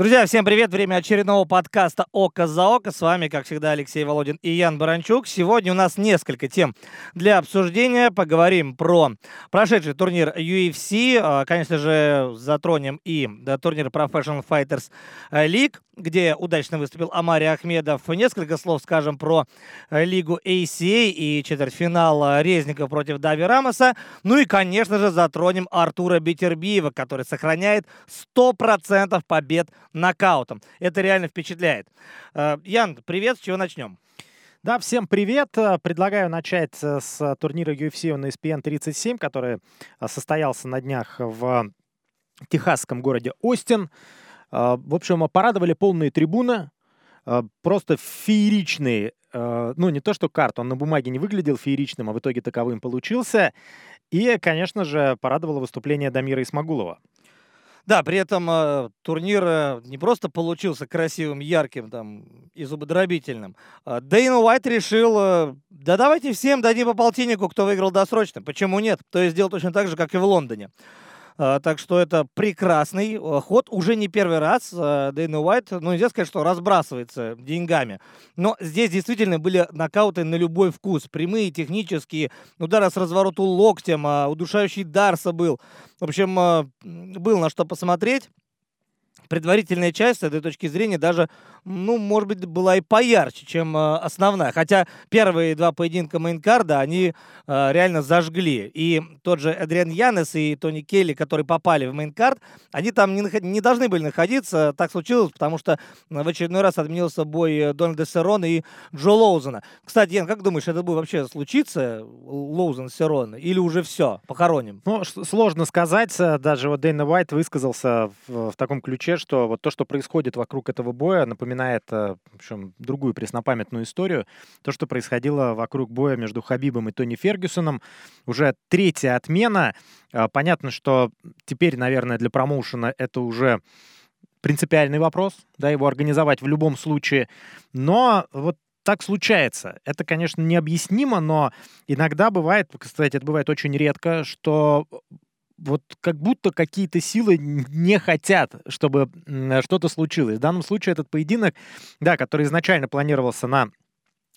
Друзья, всем привет! Время очередного подкаста «Око за око». С вами, как всегда, Алексей Володин и Ян Баранчук. Сегодня у нас несколько тем для обсуждения. Поговорим про прошедший турнир UFC. А, конечно же, затронем и турнир Professional Fighters League, где удачно выступил Амари Ахмедов. Несколько слов скажем про лигу ACA и четвертьфинал Резников против Дави Рамоса. Ну и, конечно же, затронем Артура Бетербиева, который сохраняет 100% побед нокаутом. Это реально впечатляет. Э, Ян, привет, с чего начнем? Да, всем привет. Э, предлагаю начать э, с турнира UFC на ESPN 37, который состоялся на днях в техасском городе Остин. В общем, порадовали полные трибуны, просто фееричные. Ну, не то, что карт, он на бумаге не выглядел фееричным, а в итоге таковым получился. И, конечно же, порадовало выступление Дамира Исмагулова. Да, при этом э, турнир э, не просто получился красивым, ярким там, и зубодробительным. Э, Дейн Уайт решил, э, да давайте всем дадим по полтиннику, кто выиграл досрочно. Почему нет? То есть сделал точно так же, как и в Лондоне. А, так что это прекрасный э, ход. Уже не первый раз э, Дэйна Уайт, ну, нельзя сказать, что разбрасывается деньгами. Но здесь действительно были нокауты на любой вкус. Прямые, технические, удары с развороту локтем, а, удушающий Дарса был. В общем, э, был на что посмотреть предварительная часть с этой точки зрения даже, ну, может быть, была и поярче, чем э, основная. Хотя первые два поединка мейнкарда, они э, реально зажгли. И тот же Эдриан Янес и Тони Келли, которые попали в мейнкард, они там не, не должны были находиться. Так случилось, потому что в очередной раз отменился бой Дональда Серона и Джо Лоузена. Кстати, Ян, как думаешь, это будет вообще случиться, Лоузен Серон, или уже все, похороним? Ну, сложно сказать. Даже вот Дэйна Уайт высказался в, в таком ключе, что вот то, что происходит вокруг этого боя, напоминает, э, в общем, другую преснопамятную историю. То, что происходило вокруг боя между Хабибом и Тони Фергюсоном. Уже третья отмена. Э, понятно, что теперь, наверное, для промоушена это уже принципиальный вопрос, да, его организовать в любом случае. Но вот так случается. Это, конечно, необъяснимо, но иногда бывает, кстати, это бывает очень редко, что вот как будто какие-то силы не хотят, чтобы что-то случилось. В данном случае этот поединок, да, который изначально планировался на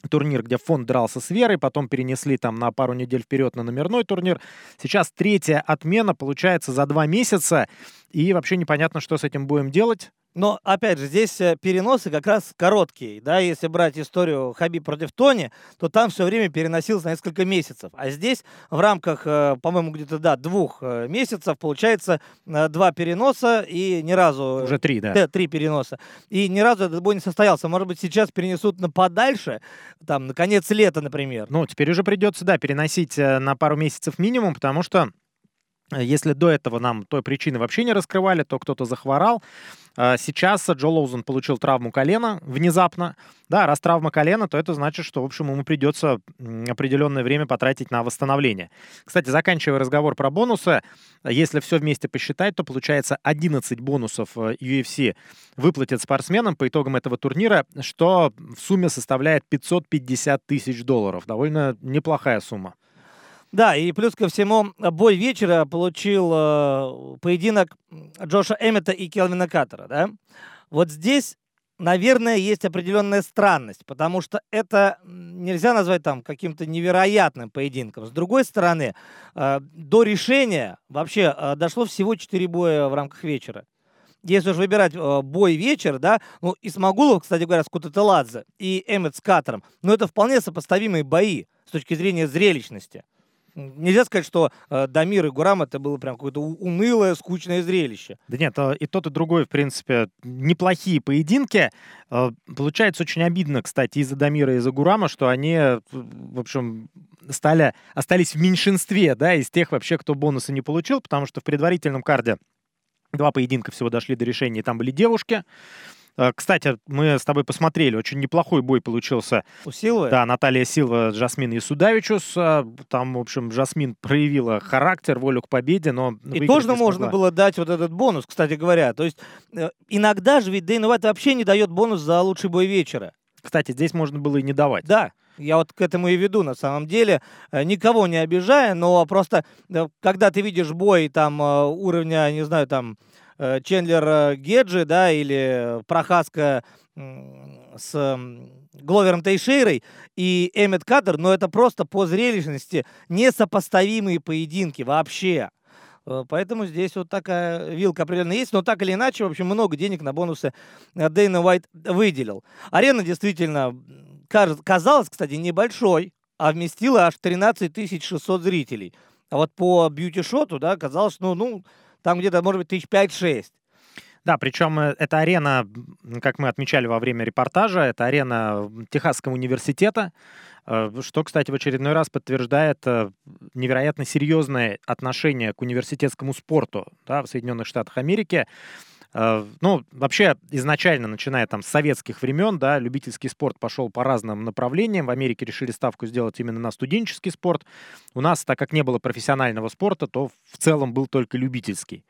турнир, где фонд дрался с Верой, потом перенесли там на пару недель вперед на номерной турнир. Сейчас третья отмена получается за два месяца, и вообще непонятно, что с этим будем делать. Но, опять же, здесь э, переносы как раз короткие. Да? Если брать историю Хаби против Тони, то там все время переносилось на несколько месяцев. А здесь в рамках, э, по-моему, где-то, да, двух э, месяцев получается два переноса и ни разу... Уже три, да. Три переноса. И ни разу этот бой не состоялся. Может быть, сейчас перенесут на подальше, там, на конец лета, например. Ну, теперь уже придется, да, переносить на пару месяцев минимум, потому что если до этого нам той причины вообще не раскрывали, то кто-то захворал. А сейчас Джо Лоузен получил травму колена внезапно. Да, раз травма колена, то это значит, что, в общем, ему придется определенное время потратить на восстановление. Кстати, заканчивая разговор про бонусы, если все вместе посчитать, то получается 11 бонусов э, UFC выплатят спортсменам по итогам этого турнира, что в сумме составляет 550 тысяч долларов. Довольно неплохая сумма. Да, и плюс ко всему, бой вечера получил э, поединок Джоша Эммета и Келвина Каттера, да? Вот здесь, наверное, есть определенная странность, потому что это нельзя назвать там каким-то невероятным поединком. С другой стороны, э, до решения вообще э, дошло всего 4 боя в рамках вечера если уж выбирать э, бой вечер, да, ну, Исмагулов, кстати говоря, с Кутателадзе и Эммет с Катером, ну, это вполне сопоставимые бои с точки зрения зрелищности. Нельзя сказать, что э, Дамир и Гурам это было прям какое-то унылое, скучное зрелище. Да нет, э, и тот, и другой, в принципе, неплохие поединки. Э, получается очень обидно, кстати, из-за Дамира и из-за Гурама, что они, э, в общем, стали, остались в меньшинстве, да, из тех вообще, кто бонусы не получил, потому что в предварительном карде два поединка всего дошли до решения, и там были девушки. Э, кстати, мы с тобой посмотрели, очень неплохой бой получился. У Силвы? Да, Наталья Силва, Джасмин Исудавичус. Э, там, в общем, Джасмин проявила характер, волю к победе, но... И тоже можно было дать вот этот бонус, кстати говоря. То есть э, иногда же ведь Дэйн Уайт вообще не дает бонус за лучший бой вечера. Кстати, здесь можно было и не давать. Да, я вот к этому и веду, на самом деле, никого не обижая, но просто, когда ты видишь бой там уровня, не знаю, там, Чендлер э, Геджи, да, или Прохаска с Гловером Тейшейрой и Эммет Кадр, но это просто по зрелищности несопоставимые поединки вообще. Э, поэтому здесь вот такая вилка определенно есть. Но так или иначе, в общем, много денег на бонусы Дэйна Уайт выделил. Арена действительно казалась, кстати, небольшой, а вместила аж 13 600 зрителей. А вот по бьюти-шоту, да, казалось, ну, ну, там где-то, может быть, тысяч пять-шесть. Да, причем э, эта арена, как мы отмечали во время репортажа, это арена Техасского университета, э, что, кстати, в очередной раз подтверждает э, невероятно серьезное отношение к университетскому спорту да, в Соединенных Штатах Америки. Ну, вообще, изначально, начиная там с советских времен, да, любительский спорт пошел по разным направлениям. В Америке решили ставку сделать именно на студенческий спорт. У нас, так как не было профессионального спорта, то в целом был только любительский.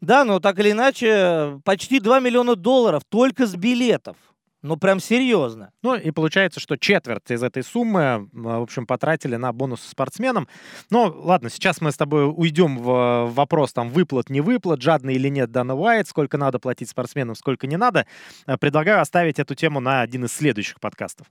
Да, но так или иначе, почти 2 миллиона долларов только с билетов. Ну, прям серьезно. Ну, и получается, что четверть из этой суммы, в общем, потратили на бонус спортсменам. Но, ладно, сейчас мы с тобой уйдем в вопрос там выплат, не выплат, жадный или нет Дана Уайт, сколько надо платить спортсменам, сколько не надо. Э, предлагаю оставить эту тему на один из следующих подкастов.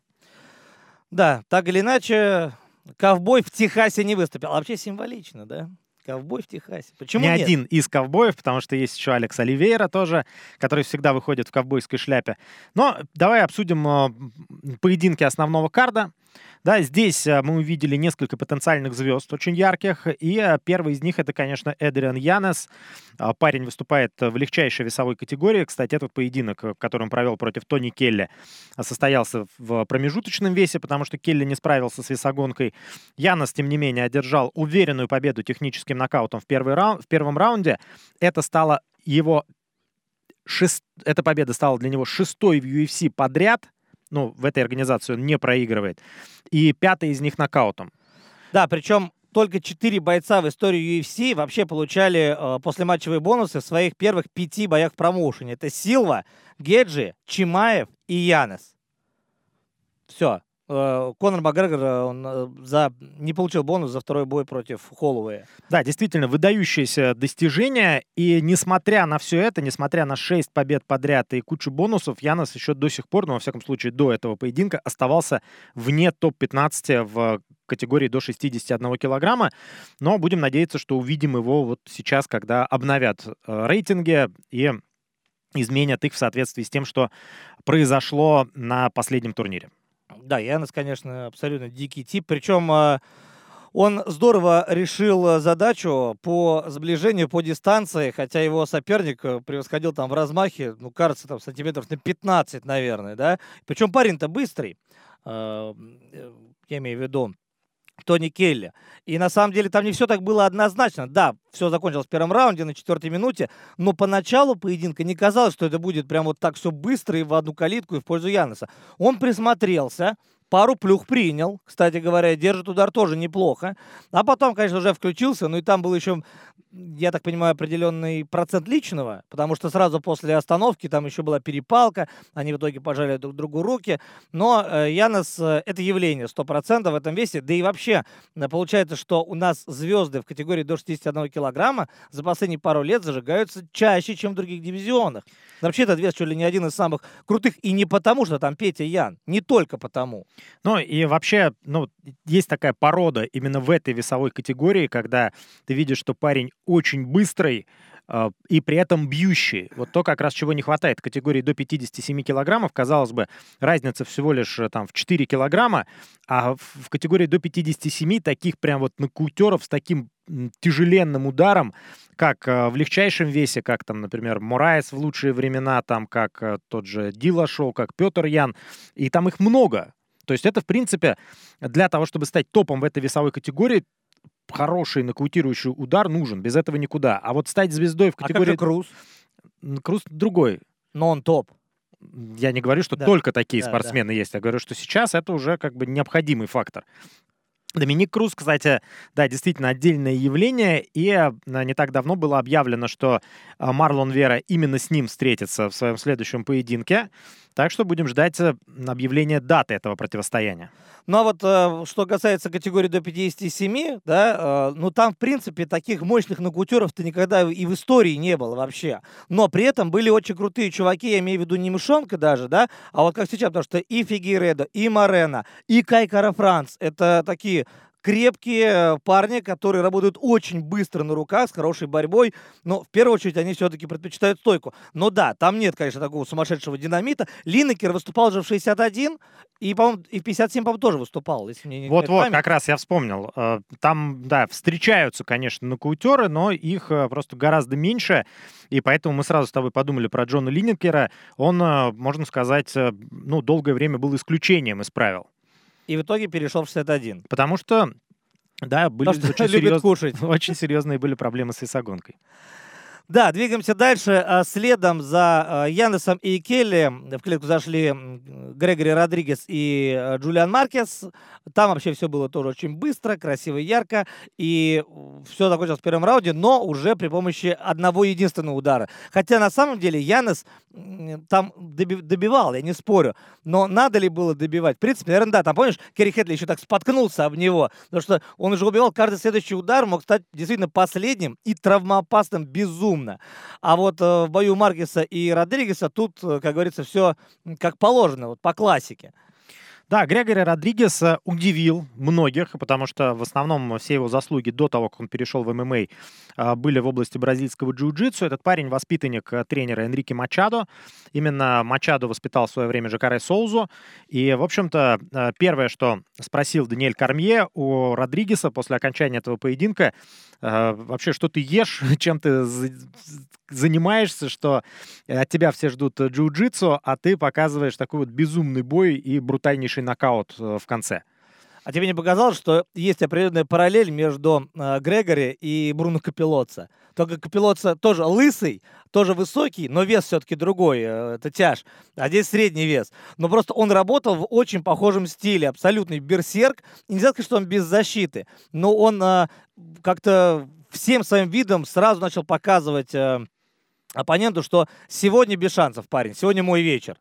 Да, так или иначе, ковбой в Техасе не выступил. А вообще символично, да? Ковбой в Техасе. Почему Не нет? один из ковбоев, потому что есть еще Алекс Оливейра тоже, который всегда выходит в ковбойской шляпе. Но давай обсудим э, поединки основного карда. Да, здесь э, мы увидели несколько потенциальных звезд, очень ярких. И э, первый из них это, конечно, Эдриан Янес. А, парень выступает в легчайшей весовой категории. Кстати, этот поединок, э, который он провел против Тони Келли, состоялся в промежуточном весе, потому что Келли не справился с весогонкой. Янес, тем не менее, одержал уверенную победу техническим нокаутом в, первый раунд, в первом раунде. Это стало его шест... Эта победа стала для него шестой в UFC подряд – ну, в этой организации он не проигрывает. И пятый из них нокаутом. Да, причем только четыре бойца в истории UFC вообще получали э, послематчевые бонусы в своих первых пяти боях в промоушене. Это Силва, Геджи, Чимаев и Янес. Все. Э, Конор Макгрегор э, он э, за, не получил бонус за второй бой против Холлоуэя. Да, действительно, выдающееся достижение. И несмотря на все это, несмотря на 6 побед подряд и кучу бонусов, Янос еще до сих пор, ну, во всяком случае, до этого поединка, оставался вне топ-15 в категории до 61 килограмма. Но будем надеяться, что увидим его вот сейчас, когда обновят рейтинги и изменят их в соответствии с тем, что произошло на последнем турнире. Да, Янос, конечно, абсолютно дикий тип. Причем а, он здорово решил задачу по сближению по дистанции, хотя его соперник э, превосходил там в размахе, ну, кажется, там сантиметров на 15, наверное, да. Причем парень-то быстрый, э, я имею в виду. Тони Келли. И на самом деле там не все так было однозначно. Да, все закончилось в первом раунде на четвертой минуте, но поначалу поединка не казалось, что это будет прям вот так все быстро и в одну калитку и в пользу Яноса. Он присмотрелся, пару плюх принял, кстати говоря, держит удар тоже неплохо. А потом, конечно, уже включился, ну и там был еще я так понимаю, определенный процент личного, потому что сразу после остановки там еще была перепалка, они в итоге пожали друг другу руки, но э, Янос э, это явление 100% в этом весе, да и вообще э, получается, что у нас звезды в категории до 61 килограмма за последние пару лет зажигаются чаще, чем в других дивизионах. Вообще этот вес чуть ли не один из самых крутых, и не потому, что там Петя Ян, не только потому. Ну и вообще, ну, есть такая порода именно в этой весовой категории, когда ты видишь, что парень очень быстрый, а, и при этом бьющий. Вот то, как раз чего не хватает категории до 57 килограммов. Казалось бы, разница всего лишь э, там в 4 килограмма, а в категории до 57 таких прям вот нокаутеров с таким тяжеленным ударом, как э, в легчайшем весе, как там, например, Мураес в лучшие времена, там, как э, тот же Дила Шоу, как Петр Ян, и там их много. То есть это, в принципе, для того, чтобы стать топом в этой весовой категории, хороший нокаутирующий удар нужен. Без этого никуда. А вот стать звездой в категории... А как же Круз? Круз другой. Но он топ. Я не говорю, что да. только такие да, спортсмены да. есть. Я говорю, что сейчас это уже как бы необходимый фактор. Доминик Круз, кстати, да, действительно отдельное явление, и а, не так давно было объявлено, что а, Марлон Вера именно с ним встретится в своем следующем поединке. Так что будем ждать э, объявления даты этого противостояния. Ну а вот э, что касается категории до 57, да, э, ну там, в принципе, таких мощных нокаутеров-то никогда и в истории не было вообще. Но при этом были очень крутые чуваки, я имею в виду не Мышонка даже, да, а вот как сейчас, потому что и Фигейредо, и Морена, и Кайкара Франц, это такие крепкие э, парни, которые работают очень быстро на руках, с хорошей борьбой, но в первую очередь они все-таки предпочитают стойку. Но да, там нет, конечно, такого сумасшедшего динамита. Линнекер выступал же в 61, и, по-моему, и в 57, по-моему, тоже выступал, если мне не Вот-вот, как раз я вспомнил. Э, там, да, встречаются, конечно, нокаутеры, но их э, просто гораздо меньше, и поэтому мы сразу с тобой подумали про Джона Линнекера. Он, можно сказать, ну, долгое время был исключением из правил и в итоге перешел в 61. Потому что, да, были Потому что очень, серьез... кушать. очень серьезные были проблемы с весогонкой. Да, двигаемся дальше. А, следом за а, Янесом и Келли в клетку зашли Грегори Родригес и а, Джулиан Маркес. Там вообще все было тоже очень быстро, красиво и ярко. И все закончилось в первом раунде, но уже при помощи одного единственного удара. Хотя на самом деле Янес там добивал, я не спорю. Но надо ли было добивать? В принципе, наверное, да. Там, помнишь, Керри Хедли еще так споткнулся об него. Потому что он уже убивал. Каждый следующий удар мог стать действительно последним и травмоопасным безумно. А вот э, в бою Маркеса и Родригеса тут, э, как говорится, все как положено, вот по классике. Да, Грегори Родригес э, удивил многих, потому что в основном все его заслуги до того, как он перешел в ММА, а, были в области бразильского джиу-джитсу. Этот парень воспитанник э, тренера Энрике Мачадо. Именно Мачадо воспитал в свое время Жакаре Соузу. И, в общем-то, э, первое, что спросил Даниэль Кармье у Родригеса после окончания этого поединка, вообще, что ты ешь, чем ты занимаешься, что от тебя все ждут джиу-джитсу, а ты показываешь такой вот безумный бой и брутальнейший нокаут э, в конце. А тебе не показалось, что есть определенная параллель между э, Грегори и Бруно Капилоца? Только Капилоца тоже лысый, тоже высокий, но вес все-таки другой, э, это тяж. А здесь средний вес. Но просто он работал в очень похожем стиле, абсолютный берсерк. И нельзя сказать, что он без защиты, но он э, как-то всем своим видом сразу начал показывать э, оппоненту, что сегодня без шансов, парень, сегодня мой вечер.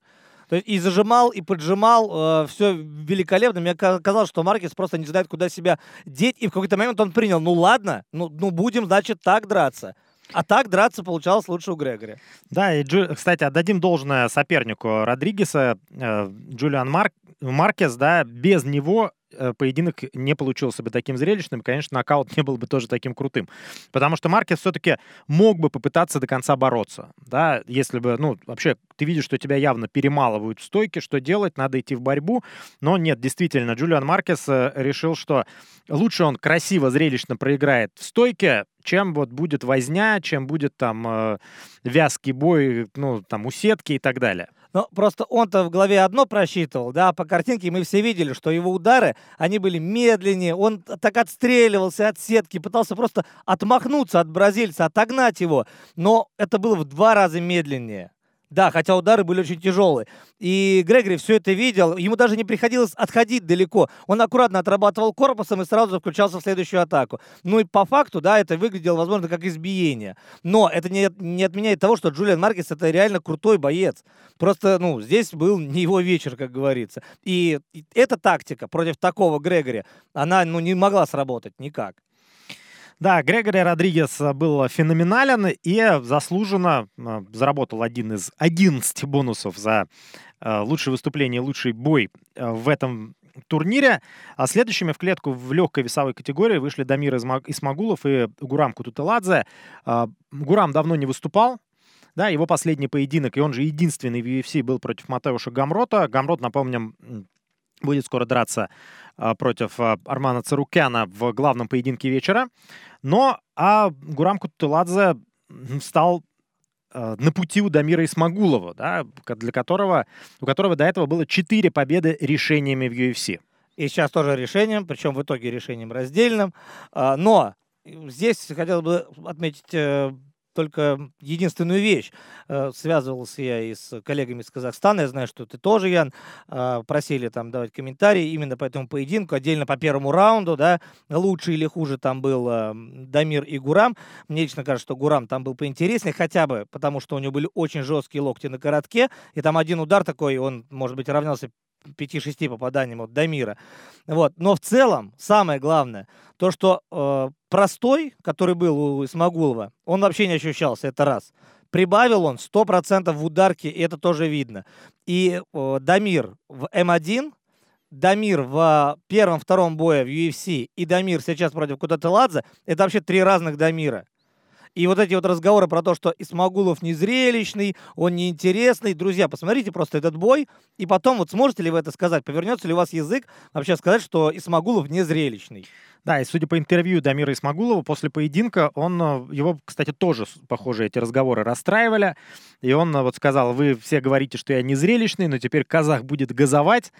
То есть и зажимал, и поджимал, э, все великолепно. Мне казалось, что Маркес просто не знает, куда себя деть. И в какой-то момент он принял, ну ладно, ну, ну будем, значит, так драться. А так драться получалось лучше у Грегори. Да, и, кстати, отдадим должное сопернику Родригеса, э, Джулиан Марк, Маркес, да, без него поединок не получился бы таким зрелищным, конечно, нокаут не был бы тоже таким крутым. Потому что Маркес все-таки мог бы попытаться до конца бороться. Да, если бы, ну, вообще, ты видишь, что тебя явно перемалывают в стойке, что делать, надо идти в борьбу. Но нет, действительно, Джулиан Маркес э, решил, что лучше он красиво, зрелищно проиграет в стойке, чем вот будет возня, чем будет там э, вязкий бой, ну, там, у сетки и так далее. Но просто он-то в голове одно просчитывал, да, по картинке мы все видели, что его удары, они были медленнее, он так отстреливался от сетки, пытался просто отмахнуться от бразильца, отогнать его, но это было в два раза медленнее. Да, хотя удары были очень тяжелые. И Грегори все это видел. Ему даже не приходилось отходить далеко. Он аккуратно отрабатывал корпусом и сразу включался в следующую атаку. Ну и по факту, да, это выглядело, возможно, как избиение. Но это не, не отменяет того, что Джулиан Маркес это реально крутой боец. Просто, ну, здесь был не его вечер, как говорится. И эта тактика против такого Грегори, она, ну, не могла сработать никак. Да, Грегори Родригес э, был феноменален и заслуженно э, заработал один из 11 бонусов за э, лучшее выступление, лучший бой в этом турнире. А следующими в клетку в легкой весовой категории вышли Дамир Исмагулов и Гурам Кутутеладзе. Гурам давно не выступал, да, его последний поединок, и он же единственный в UFC был против Матеуша Гамрота. Гамрот, напомним, будет скоро драться а, против а, Армана Царукяна в главном поединке вечера. Но а Гурам Кутуладзе стал а, на пути у Дамира Исмагулова, да, для которого, у которого до этого было 4 победы решениями в UFC. И сейчас тоже решением, причем в итоге решением раздельным. Но здесь хотел бы отметить э, только единственную вещь. Э, связывался я и с коллегами из Казахстана, я знаю, что ты тоже, Ян, э, просили там давать комментарии именно по этому поединку, отдельно по первому раунду, да, лучше или хуже там был э, Дамир и Гурам. Мне лично кажется, что Гурам там был поинтереснее, хотя бы потому, что у него были очень жесткие локти на коротке, и там один удар такой, он, может быть, равнялся 5-6 попаданиям от Дамира. Вот. Но в целом, самое главное, то, что э, простой, который был у Исмагулова, он вообще не ощущался, это раз. Прибавил он 100% в ударке, и это тоже видно. И э, Дамир в М1, Дамир в первом-втором бое в UFC и Дамир сейчас против Кутателадзе, это вообще три разных Дамира. И вот эти вот разговоры про то, что Исмагулов незрелищный, он неинтересный. Друзья, посмотрите просто этот бой, и потом вот сможете ли вы это сказать? Повернется ли у вас язык вообще сказать, что Исмагулов незрелищный? Да, и судя по интервью Дамира Исмагулова, после поединка он, э, его, кстати, тоже, похоже, эти разговоры расстраивали. И он э, вот сказал, вы все говорите, что я незрелищный, но теперь казах будет газовать.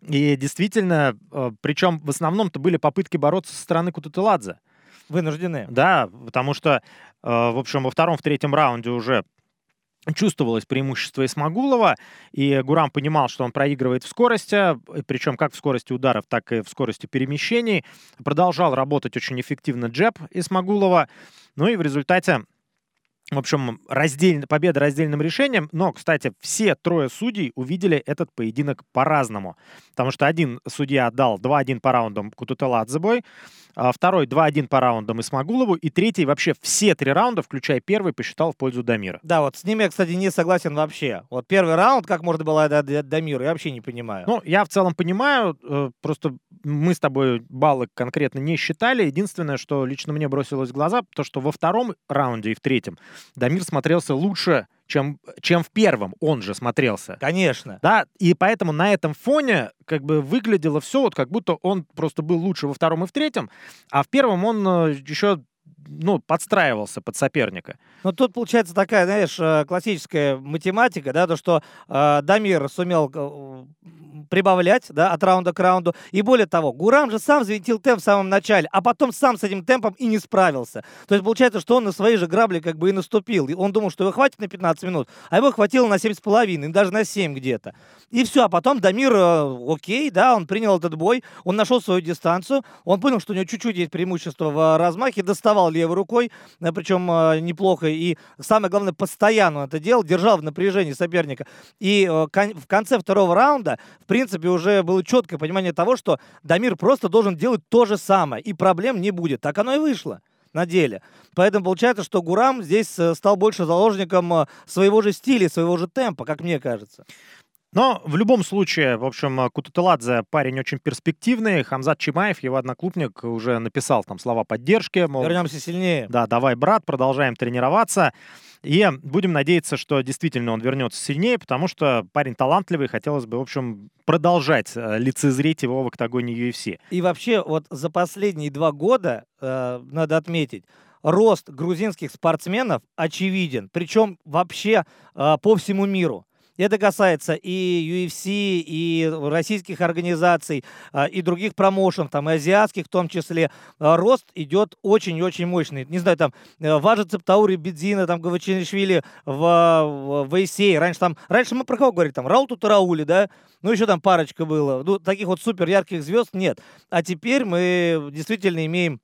И действительно, э, причем в основном-то были попытки бороться со стороны Кутутеладзе. Вынуждены. Да, потому что, в общем, во втором, в третьем раунде уже чувствовалось преимущество Исмагулова, и Гурам понимал, что он проигрывает в скорости, причем как в скорости ударов, так и в скорости перемещений. Продолжал работать очень эффективно джеб Исмагулова, ну и в результате в общем, раздельно, победа раздельным решением. Но, кстати, все трое судей увидели этот поединок по-разному. Потому что один судья отдал 2-1 по раундам Кутутеладзе бой, а второй 2-1 по раундам Исмагулову, и третий вообще все три раунда, включая первый, посчитал в пользу Дамира. Да, вот с ними я, кстати, не согласен вообще. Вот первый раунд, как можно было отдать Дамиру, я вообще не понимаю. Ну, я в целом понимаю, э, просто мы с тобой баллы конкретно не считали. Единственное, что лично мне бросилось в глаза, то, что во втором раунде и в третьем Дамир смотрелся лучше, чем, чем в первом он же смотрелся. Конечно. Да, и поэтому на этом фоне как бы выглядело все вот как будто он просто был лучше во втором и в третьем, а в первом он э, еще ну, подстраивался под соперника. Ну, тут получается такая, знаешь, э, классическая математика, да, то, что э, Дамир сумел э, прибавлять, да, от раунда к раунду. И более того, Гурам же сам взвинтил темп в самом начале, а потом сам с этим темпом и не справился. То есть получается, что он на свои же грабли как бы и наступил. И он думал, что его хватит на 15 минут, а его хватило на 7,5, даже на 7 где-то. И все, а потом Дамир, э, окей, да, он принял этот бой, он нашел свою дистанцию, он понял, что у него чуть-чуть есть преимущество в размахе, доставал левой рукой, э, причем э, неплохо, и самое главное, постоянно это делал, держал в напряжении соперника. И в конце второго раунда, в принципе, уже было четкое понимание того, что Дамир просто должен делать то же самое, и проблем не будет. Так оно и вышло на деле. Поэтому получается, что Гурам здесь стал больше заложником своего же стиля, своего же темпа, как мне кажется. Но в любом случае, в общем, Кутутеладзе парень очень перспективный. Хамзат Чимаев, его одноклубник, уже написал там слова поддержки. Мол, Вернемся сильнее. Да, давай, брат, продолжаем тренироваться. И будем надеяться, что действительно он вернется сильнее, потому что парень талантливый, хотелось бы, в общем, продолжать э, лицезреть его в октагоне UFC. И вообще, вот за последние два года, э, надо отметить, рост грузинских спортсменов очевиден, причем вообще э, по всему миру. Это касается и UFC, и российских организаций, а, и других промоушенов, там, и азиатских в том числе. А, рост идет очень-очень мощный. Не знаю, там, э, Важа Цептаури, Бедзина, там, Гавачинишвили в, в Вейсей. Раньше там, раньше мы про кого говорили? Там, Рауту Тараули, да? Ну, еще там парочка было. Ну, таких вот супер ярких звезд нет. А теперь мы действительно имеем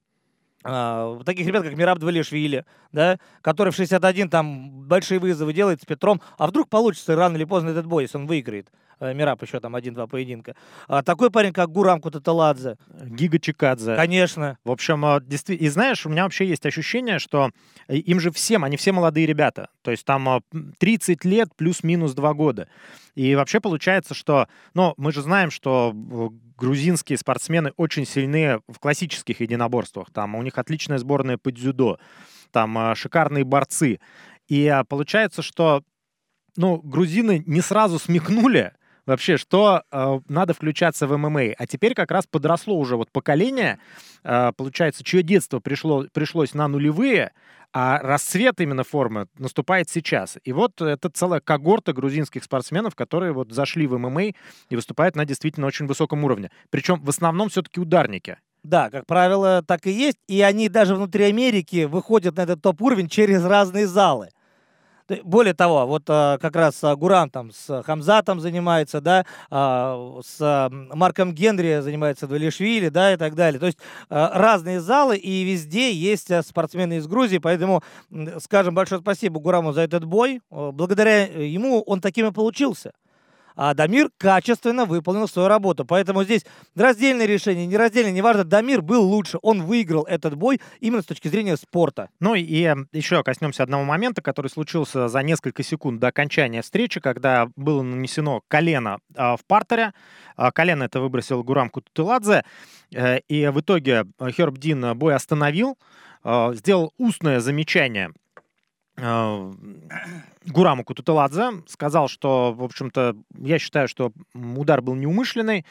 таких ребят, как Мираб Двалишвили, да, который в 61 там большие вызовы делает с Петром, а вдруг получится рано или поздно этот бой, если он выиграет. Э, Мираб еще там один-два поединка. А такой парень, как Гурам Кутаталадзе. Гига Чикадзе. Конечно. В общем, э, действительно, и знаешь, у меня вообще есть ощущение, что э, им же всем, они все молодые ребята. То есть там 30 лет плюс-минус 2 года. И вообще получается, что, ну, мы же знаем, что грузинские спортсмены очень сильны в классических единоборствах. Там у них отличная сборная по дзюдо, там шикарные борцы. И получается, что ну, грузины не сразу смекнули, вообще, что э, надо включаться в ММА. А теперь как раз подросло уже вот поколение, э, получается, чье детство пришло, пришлось на нулевые, а расцвет именно формы наступает сейчас. И вот это целая когорта грузинских спортсменов, которые вот зашли в ММА и выступают на действительно очень высоком уровне. Причем в основном все-таки ударники. Да, как правило, так и есть. И они даже внутри Америки выходят на этот топ-уровень через разные залы. Более того, вот а, как раз а, Гурам там с Хамзатом занимается, да, а, с Марком Генри занимается Двалишвили, да, и так далее. То есть разные залы, и везде есть спортсмены из Грузии, поэтому скажем большое спасибо Гураму за этот бой. Благодаря ему он таким и получился а Дамир качественно выполнил свою работу. Поэтому здесь раздельное решение, не раздельное, неважно, Дамир был лучше, он выиграл этот бой именно с точки зрения спорта. Ну и э, еще коснемся одного момента, который случился за несколько секунд до окончания встречи, когда было нанесено колено э, в партере. Э, колено это выбросил Гурам Кутутыладзе, э, и в итоге Херб Дин бой остановил, э, сделал устное замечание Гураму Кутутеладзе сказал, что, в общем-то, я считаю, что удар был неумышленный,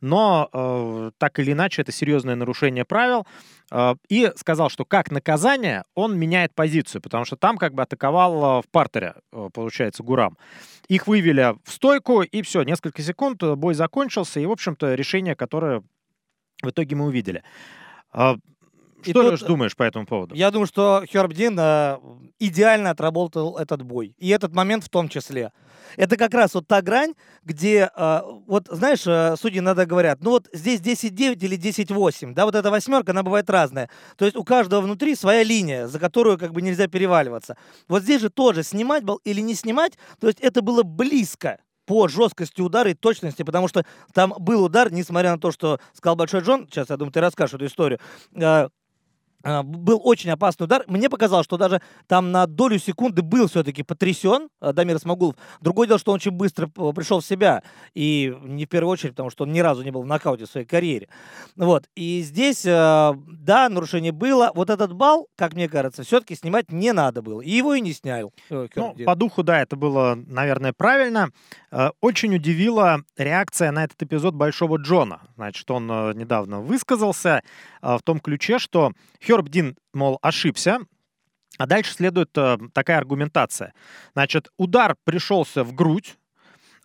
но э, так или иначе это серьезное нарушение правил. Э, и сказал, что как наказание он меняет позицию, потому что там как бы атаковал э, в партере, э, получается, Гурам. Их вывели в стойку, и все, несколько секунд, э, бой закончился, и, в общем-то, решение, которое в итоге мы увидели. Э, что, Леш, думаешь по этому поводу? Я думаю, что Хербдин э, идеально отработал этот бой. И этот момент в том числе. Это как раз вот та грань, где, э, вот знаешь, э, судьи иногда говорят, ну вот здесь 10-9 или 10-8, да, вот эта восьмерка, она бывает разная. То есть у каждого внутри своя линия, за которую как бы нельзя переваливаться. Вот здесь же тоже снимать был или не снимать, то есть это было близко по жесткости удара и точности, потому что там был удар, несмотря на то, что сказал Большой Джон, сейчас, я думаю, ты расскажешь эту историю, э, был очень опасный удар. Мне показалось, что даже там на долю секунды был все-таки потрясен а, Дамир Смогулов. Другое дело, что он очень быстро пришел в себя. И не в первую очередь, потому что он ни разу не был в нокауте в своей карьере. Вот. И здесь, а, да, нарушение было. Вот этот бал, как мне кажется, все-таки снимать не надо было. И его и не снял. Э, ну, по духу, да, это было, наверное, правильно. Очень удивила реакция на этот эпизод Большого Джона. Значит, он э, недавно высказался в том ключе, что Дин, мол, ошибся, а дальше следует э, такая аргументация. Значит, удар пришелся в грудь,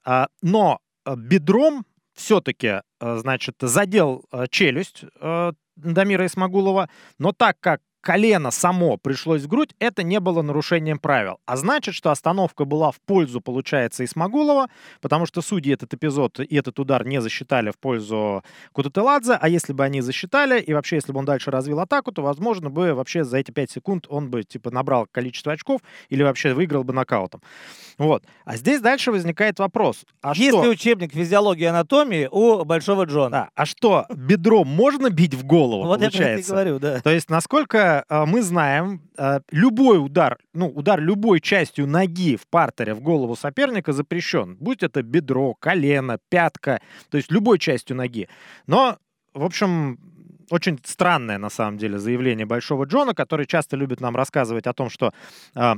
э, но бедром все-таки, э, значит, задел э, челюсть э, Дамира Исмагулова, но так как колено само пришлось в грудь, это не было нарушением правил. А значит, что остановка была в пользу, получается, Исмагулова, потому что судьи этот эпизод и этот удар не засчитали в пользу Кутателадзе, а если бы они засчитали, и вообще, если бы он дальше развил атаку, то, возможно, бы вообще за эти 5 секунд он бы, типа, набрал количество очков или вообще выиграл бы нокаутом. Вот. А здесь дальше возникает вопрос. А Есть что? ли учебник физиологии и анатомии у Большого Джона? Да. А что, бедро можно бить в голову, вот получается? я говорю, да. То есть, насколько э, мы знаем, э, любой удар, ну, удар любой частью ноги в партере в голову соперника запрещен. Будь это бедро, колено, пятка, то есть любой частью ноги. Но, в общем, очень странное, на самом деле, заявление Большого Джона, который часто любит нам рассказывать о том, что э,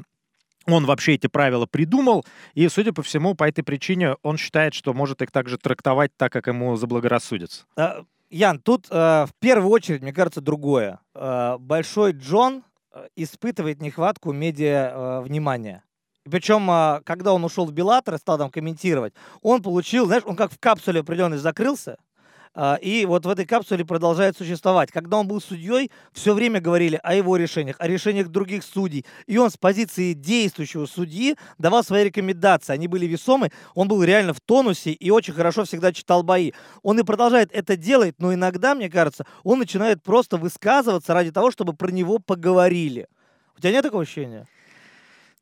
он вообще эти правила придумал, и, судя по всему, по этой причине он считает, что может их также трактовать так, как ему заблагорассудится. Ян, тут э, в первую очередь, мне кажется, другое. Э, Большой Джон э, испытывает нехватку медиа э, внимания. Причем, э, когда он ушел в Беллатор и стал там комментировать, он получил, знаешь, он как в капсуле определенной закрылся, и вот в этой капсуле продолжает существовать. Когда он был судьей, все время говорили о его решениях, о решениях других судей. И он с позиции действующего судьи давал свои рекомендации. Они были весомы, он был реально в тонусе и очень хорошо всегда читал бои. Он и продолжает это делать, но иногда, мне кажется, он начинает просто высказываться ради того, чтобы про него поговорили. У тебя нет такого ощущения?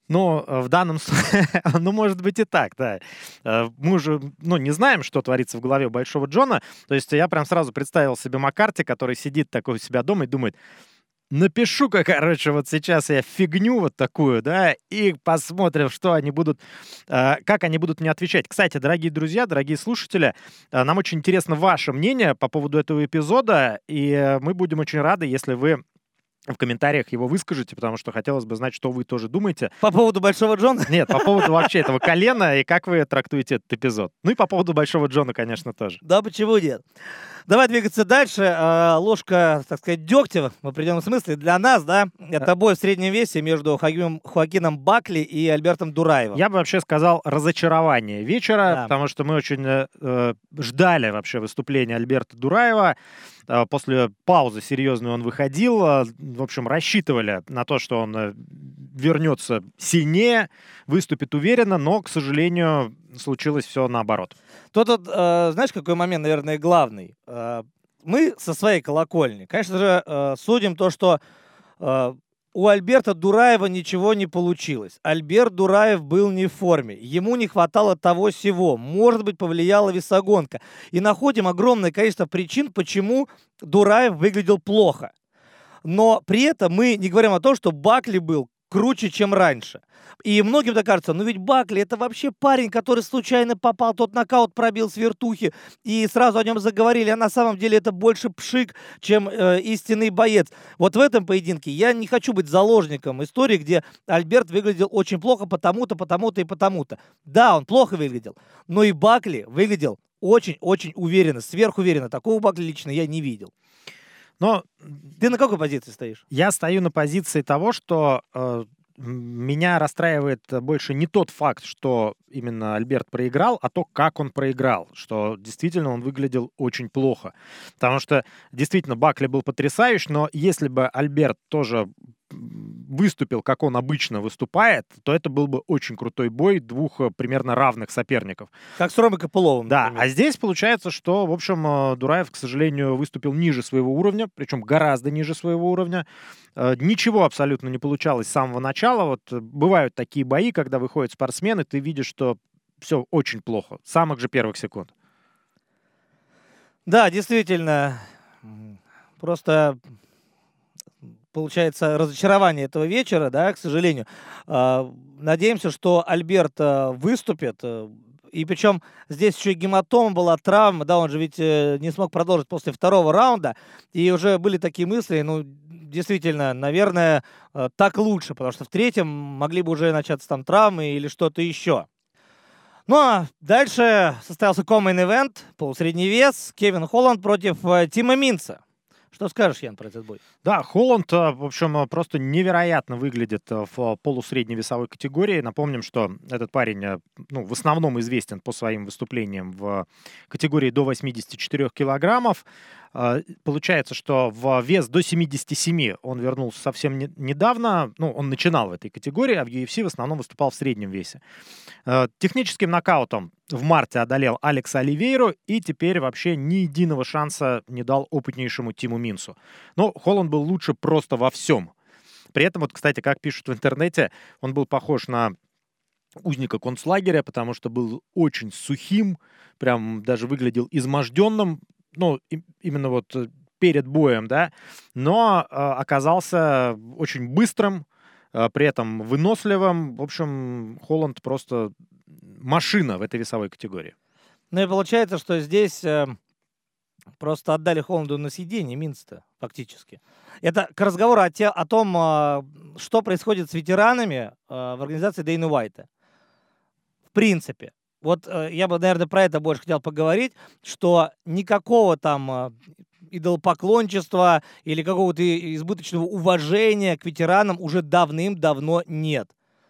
Ну, в данном случае, ну, может быть и так, да. Э, мы уже, ну, не знаем, что творится в голове Большого Джона. То есть я прям сразу представил себе Маккарти, который сидит такой у себя дома и думает, напишу-ка, короче, вот сейчас я фигню вот такую, да, и посмотрим, что они будут, э, как они будут мне отвечать. Кстати, дорогие друзья, дорогие слушатели, э, нам очень интересно ваше мнение по поводу этого эпизода, и мы будем очень рады, если вы в комментариях его выскажите, потому что хотелось бы знать, что вы тоже думаете. По поводу Большого Джона? Нет, по поводу вообще этого колена и как вы трактуете этот эпизод. Ну и по поводу Большого Джона, конечно, тоже. Да, почему нет? Давай двигаться дальше. А, ложка, так сказать, дегтя в определенном смысле для нас, да, это бой в среднем весе между Хоакином, Хоакином Бакли и Альбертом Дураевым. Я бы вообще сказал разочарование вечера, да. потому что мы очень э, э ждали вообще выступления Альберта Дураева. Э, после паузы серьезной он выходил. Э, в общем, рассчитывали на то, что он э, вернется сильнее, выступит уверенно, но, к сожалению, случилось все наоборот. Тут, вот, э, знаешь, какой момент, наверное, главный? Э, мы со своей колокольни, конечно же, э, судим то, что у Альберта Дураева ничего не получилось. Альберт Дураев был не в форме. Ему не хватало того всего. Может быть, повлияла весогонка. И находим огромное количество причин, почему Дураев выглядел плохо. Но при этом мы не говорим о том, что Бакли был круче, чем раньше. И многим так кажется, ну ведь Бакли это вообще парень, который случайно попал, тот нокаут пробил с вертухи, и сразу о нем заговорили, а на самом деле это больше пшик, чем э, истинный боец. Вот в этом поединке я не хочу быть заложником истории, где Альберт выглядел очень плохо потому-то, потому-то и потому-то. Да, он плохо выглядел, но и Бакли выглядел очень-очень уверенно, сверхуверенно. Такого Бакли лично я не видел. Но ты на какой позиции стоишь? Я стою на позиции того, что э, меня расстраивает больше не тот факт, что именно Альберт проиграл, а то, как он проиграл, что действительно он выглядел очень плохо. Потому что действительно Бакли был потрясающий, но если бы Альберт тоже выступил, как он обычно выступает, то это был бы очень крутой бой двух э, примерно равных соперников. Как с Ромой Копыловым. Да, например. а здесь получается, что, в общем, э, Дураев, к сожалению, выступил ниже своего уровня, причем гораздо ниже своего уровня. Э, ничего абсолютно не получалось с самого начала. Вот бывают такие бои, когда выходят спортсмены, ты видишь, что все очень плохо, с самых же первых секунд. Да, действительно. Просто получается, разочарование этого вечера, да, к сожалению. А, надеемся, что Альберт а, выступит. Э, и причем здесь еще и гематома была, травма, да, он же ведь э, не смог продолжить после второго раунда. И уже были такие мысли, ну, действительно, наверное, э, так лучше, потому что в третьем могли бы уже начаться там травмы или что-то еще. Ну а дальше состоялся event, полусредний вес, Кевин Холланд против Тима Минца. Что скажешь, Ян, про этот бой? Да, Холланд, э, в общем, э, просто невероятно выглядит э, в полусредней весовой категории. Напомним, что этот парень ну, в основном известен по своим выступлениям в категории до 84 килограммов. Получается, что в вес до 77 он вернулся совсем не, недавно. Ну, он начинал в этой категории, а в UFC в основном выступал в среднем весе. Техническим нокаутом в марте одолел Алекса Оливейру и теперь вообще ни единого шанса не дал опытнейшему Тиму Минсу. Но Холланд был лучше просто во всем. При этом, вот, кстати, как пишут в интернете, он был похож на узника концлагеря, потому что был очень сухим, прям даже выглядел изможденным, ну, именно вот э, перед боем, да, но э, оказался очень быстрым, э, при этом выносливым. В общем, Холланд просто машина в этой весовой категории. Ну и получается, что здесь э, просто отдали Холланду на съедение Минста, фактически. Это к разговору о, те, о том, э, что происходит с ветеранами э, в организации Дейна Уайта. В принципе, вот э, я бы, наверное, про это больше хотел поговорить, что никакого там э, идолопоклончества или какого-то избыточного уважения к ветеранам уже давным-давно нет.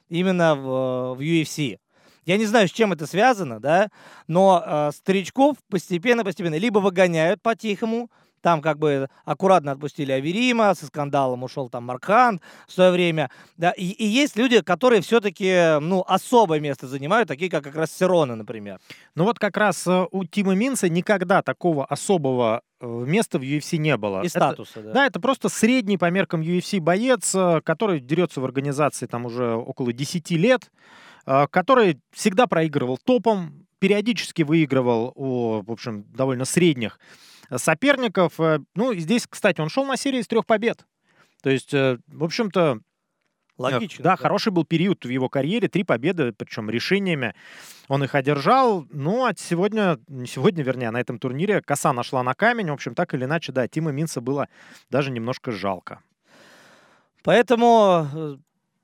Именно в, в UFC. Я не знаю, с чем это связано, да, но э, старичков постепенно-постепенно либо выгоняют по-тихому, там как бы аккуратно отпустили Аверима, со скандалом ушел там Маркхант в свое время. Да, и, и есть люди, которые все-таки, ну, особое место занимают, такие как как раз Серона, например. Ну вот как раз э, у Тима Минца никогда такого особого э, места в UFC не было. И статуса, это, да. Да, это просто средний по меркам UFC боец, э, который дерется в организации там уже около 10 лет, который всегда проигрывал топом, периодически выигрывал у, в общем, довольно средних соперников. Э, ну, здесь, кстати, он шел на серии из трех побед. То есть, э, в общем-то, Логично. Да, да, хороший был период в его карьере, три победы, причем решениями. Он их одержал. Ну, а сегодня, не сегодня, вернее, на этом турнире коса нашла на камень. В общем, так или иначе, да, Тима Минца было даже немножко жалко. Поэтому э,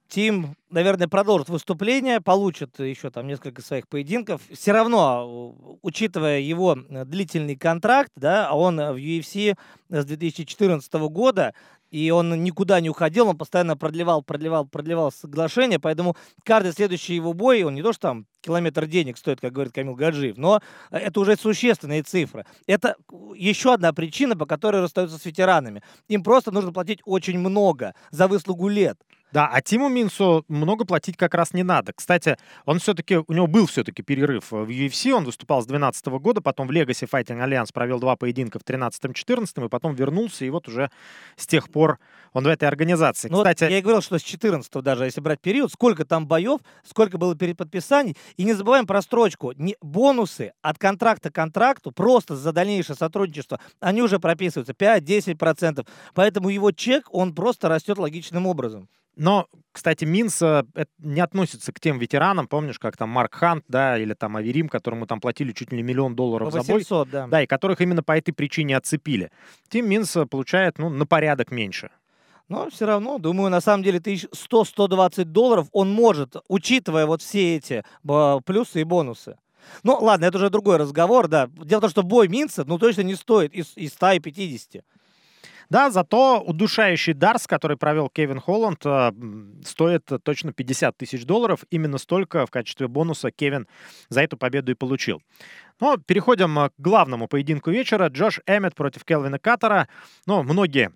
Тим, наверное, продолжит выступление, получит еще там несколько своих поединков. Все равно, учитывая его э, длительный контракт, да, а он в UFC с 2014 года, и он никуда не уходил, он постоянно продлевал, продлевал, продлевал соглашение, поэтому каждый следующий его бой, он не то, что там километр денег стоит, как говорит Камил Гаджиев, но это уже существенные цифры. Это еще одна причина, по которой расстаются с ветеранами. Им просто нужно платить очень много за выслугу лет. Да, а Тиму Минсу много платить как раз не надо. Кстати, он все-таки, у него был все-таки перерыв в UFC, он выступал с 2012 года, потом в Legacy Fighting Alliance провел два поединка в 13-14, и потом вернулся, и вот уже с тех пор он в этой организации. Ну, Кстати, вот я и говорил, что с 14 даже, если брать период, сколько там боев, сколько было переподписаний, и не забываем про строчку. Не, бонусы от контракта к контракту просто за дальнейшее сотрудничество, они уже прописываются 5-10%. Поэтому его чек, он просто растет логичным образом. Но, кстати, Минс э, не относится к тем ветеранам, помнишь, как там Марк Хант, да, или там Аверим, которому там платили чуть ли не миллион долларов 800, за бой. да. Да, и которых именно по этой причине отцепили. Тим Минс получает, ну, на порядок меньше. Но все равно, думаю, на самом деле 100-120 долларов он может, учитывая вот все эти плюсы и бонусы. Ну, ладно, это уже другой разговор, да. Дело в том, что бой Минца, ну, точно не стоит из, из 150. Да, зато удушающий Дарс, который провел Кевин Холланд, э, стоит точно 50 тысяч долларов. Именно столько в качестве бонуса Кевин за эту победу и получил. Но переходим э, к главному поединку вечера. Джош Эммет против Келвина Каттера. Ну, многие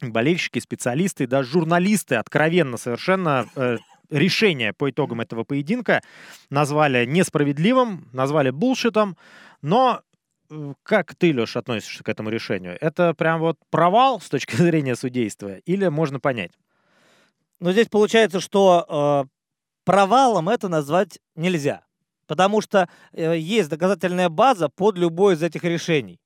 болельщики, специалисты, даже журналисты откровенно совершенно э, решение по итогам этого поединка назвали несправедливым, назвали булшитом, но как ты, Леш, относишься к этому решению? Это прям вот провал с точки зрения судейства или можно понять? Ну, здесь получается, что э, провалом это назвать нельзя. Потому что э, есть доказательная база под любое из этих решений.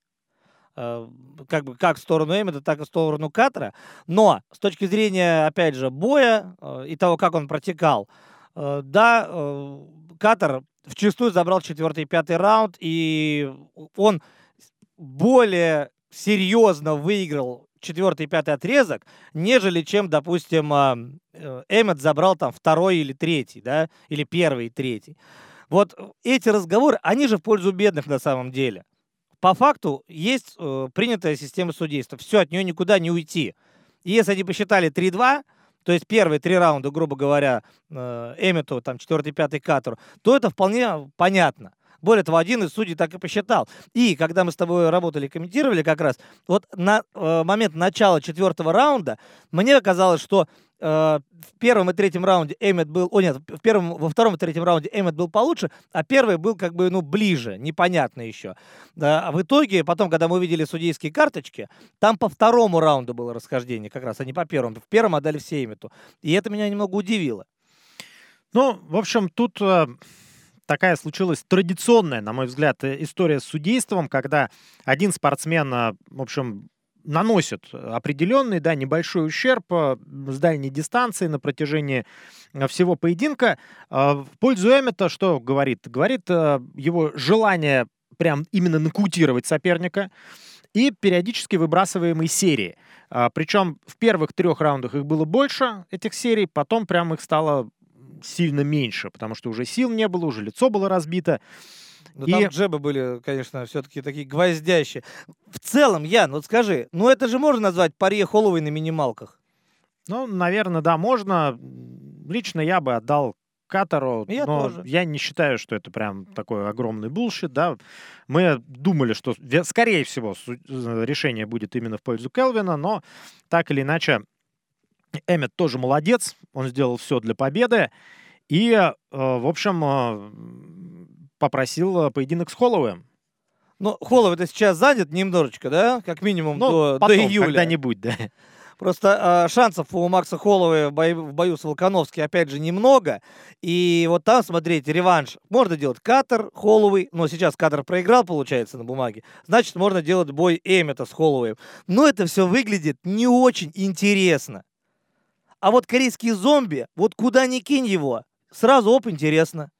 Э, как бы как в сторону Эммета, так и в сторону Катра. Но с точки зрения, опять же, боя э, и того, как он протекал, э, да, Катар вчастую забрал четвертый и пятый раунд, и он более серьезно выиграл четвертый и пятый отрезок, нежели чем, допустим, а, э, Эммет забрал там второй или третий, да, или первый и третий. Вот эти разговоры, они же в пользу бедных на самом деле. По факту есть э, принятая система судейства. Все, от нее никуда не уйти. И если они посчитали 3-2, то есть первые три раунда, грубо говоря, э, Эммету, там, четвертый, пятый Катору, то это вполне понятно. Более того, один из судей так и посчитал. И когда мы с тобой работали, комментировали как раз, вот на э, момент начала четвертого раунда мне казалось, что Э, в первом и третьем раунде Эммет был... О, нет, в первом, во втором и третьем раунде Эммет был получше, а первый был как бы, ну, ближе, непонятно еще. А в итоге, потом, когда мы увидели судейские карточки, там по второму раунду было расхождение как раз, а не по первому. В первом отдали все Эммету. И это меня немного удивило. Ну, в общем, тут э, такая случилась традиционная, на мой взгляд, э, история с судейством, когда один спортсмен, э, в общем, наносит определенный, да, небольшой ущерб э, с дальней дистанции на протяжении всего поединка. В пользу Эммета что говорит? Говорит его желание прям именно нокаутировать соперника и периодически выбрасываемые серии. Причем в первых трех раундах их было больше, этих серий, потом прям их стало сильно меньше, потому что уже сил не было, уже лицо было разбито. Ну, и... там джебы были, конечно, все-таки такие гвоздящие. В целом, Ян, вот скажи, ну это же можно назвать паре Холловой на минималках? Ну, наверное, да, можно. Лично я бы отдал Катару, я но тоже. я не считаю, что это прям такой огромный булшит, да. Мы думали, что, скорее всего, решение будет именно в пользу Келвина, но так или иначе, Эммет тоже молодец, он сделал все для победы, и, э, в общем, э, попросил э, поединок с Холлоуэм. Ну, Холлоу это сейчас занят немножечко, да? Как минимум ну, до, потом, до июля. когда-нибудь, да. Просто э, шансов у Макса Холлоуэ в бою, в бою с Волконовски, опять же, немного. И вот там, смотрите, реванш. Можно делать Катер, Холлоуэй, но сейчас Катер проиграл, получается, на бумаге. Значит, можно делать бой Эммета с Холлоуэем. Но это все выглядит не очень интересно. А вот корейский зомби, вот куда ни кинь его, сразу оп, интересно.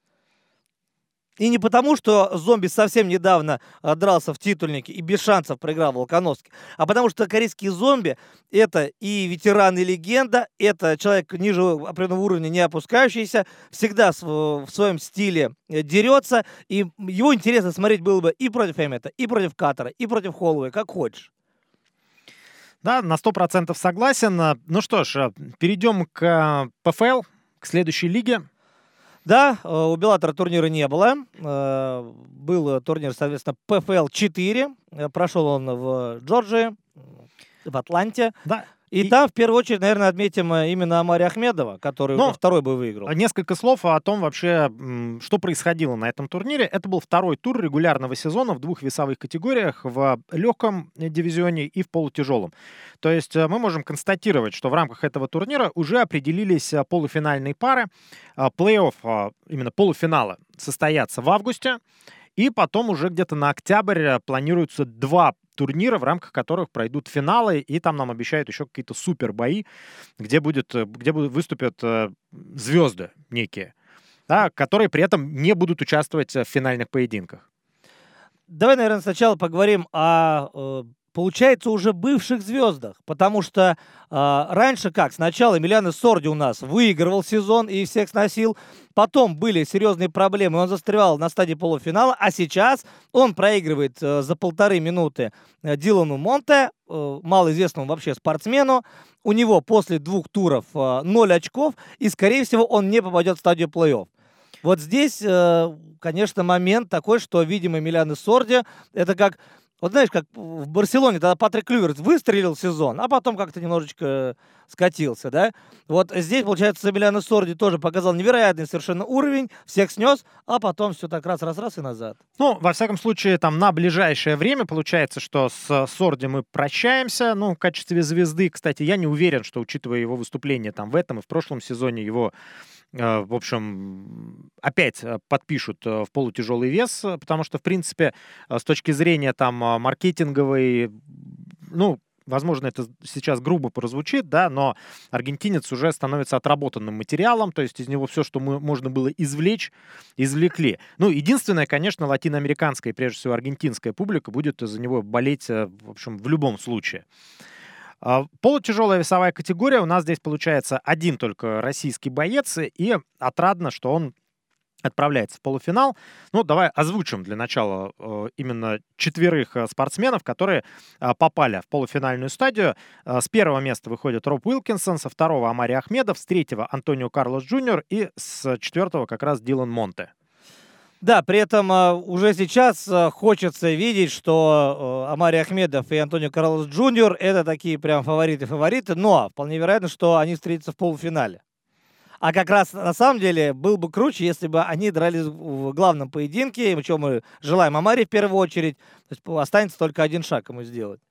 И не потому, что зомби совсем недавно а, дрался в титульнике и без шансов проиграл Волконовский, а потому что корейские зомби — это и ветеран, и легенда, это человек ниже определенного уровня не опускающийся, всегда в, своем стиле э, дерется, и его интересно смотреть было бы и против Эммета, и против Катера, и против Холлоуэй, как хочешь. Да, на 100% согласен. Ну что ж, э, перейдем к ПФЛ, к следующей лиге. Да, у Беллатора турнира не было. Был турнир, соответственно, ПФЛ 4. Прошел он в Джорджии, в Атланте. Да. И, и там, в первую очередь, наверное, отметим э, именно Амари Ахмедова, который Но второй бы выиграл. Несколько слов о том вообще, что происходило на этом турнире. Это был второй тур регулярного сезона в двух весовых категориях, в легком дивизионе и в полутяжелом. То есть мы можем констатировать, что в рамках этого турнира уже определились полуфинальные пары. Плей-офф, именно полуфинала, состоятся в августе. И потом уже где-то на октябрь планируются два турнира, в рамках которых пройдут финалы, и там нам обещают еще какие-то супер бои, где, будет, э, где выступят э, звезды некие, да, которые при этом не будут участвовать в финальных поединках. Давай, наверное, сначала поговорим о э, получается, уже бывших звездах. Потому что э, раньше как? Сначала Эмилиано Сорди у нас выигрывал сезон и всех сносил. Потом были серьезные проблемы, он застревал на стадии полуфинала. А сейчас он проигрывает э, за полторы минуты э, Дилану Монте, э, малоизвестному вообще спортсмену. У него после двух туров э, 0 очков, и, скорее всего, он не попадет в стадию плей-офф. Вот здесь, э, конечно, момент такой, что, видимо, Эмилиано Сорди, это как вот знаешь, как в Барселоне тогда Патрик Клюверт выстрелил сезон, а потом как-то немножечко скатился, да? Вот здесь, получается, Сабеляна Сорди тоже показал невероятный совершенно уровень, всех снес, а потом все так раз-раз-раз и назад. Ну, во всяком случае, там на ближайшее время получается, что с Сорди мы прощаемся, ну, в качестве звезды, кстати, я не уверен, что, учитывая его выступление там в этом и в прошлом сезоне, его в общем, опять э, подпишут э, в полутяжелый вес, потому что, в принципе, с точки зрения там маркетинговой, ну, возможно, это сейчас грубо прозвучит, да, но аргентинец уже становится отработанным материалом, то есть из него все, что мы, можно было извлечь, извлекли. Ну, единственное, конечно, латиноамериканская, прежде всего аргентинская публика будет за него болеть, в общем, в любом случае. А, полутяжелая весовая категория. У нас здесь получается один только российский боец. И отрадно, что он отправляется в полуфинал. Ну, давай озвучим для начала э, именно четверых э, спортсменов, которые э, попали в полуфинальную стадию. С первого места выходит Роб Уилкинсон, со второго Омари Ахмедов, с третьего Антонио Карлос Джуниор и с четвертого как раз Делан Монте. Да, при этом э, уже сейчас э, хочется видеть, что э, Омари Ахмедов и Антонио Карлос Джуниор это такие прям фавориты-фавориты, но вполне вероятно, что они встретятся в полуфинале. А как раз на самом деле был бы круче, если бы они дрались в главном поединке, чем мы желаем Омари в первую очередь. То есть останется только один шаг ему сделать.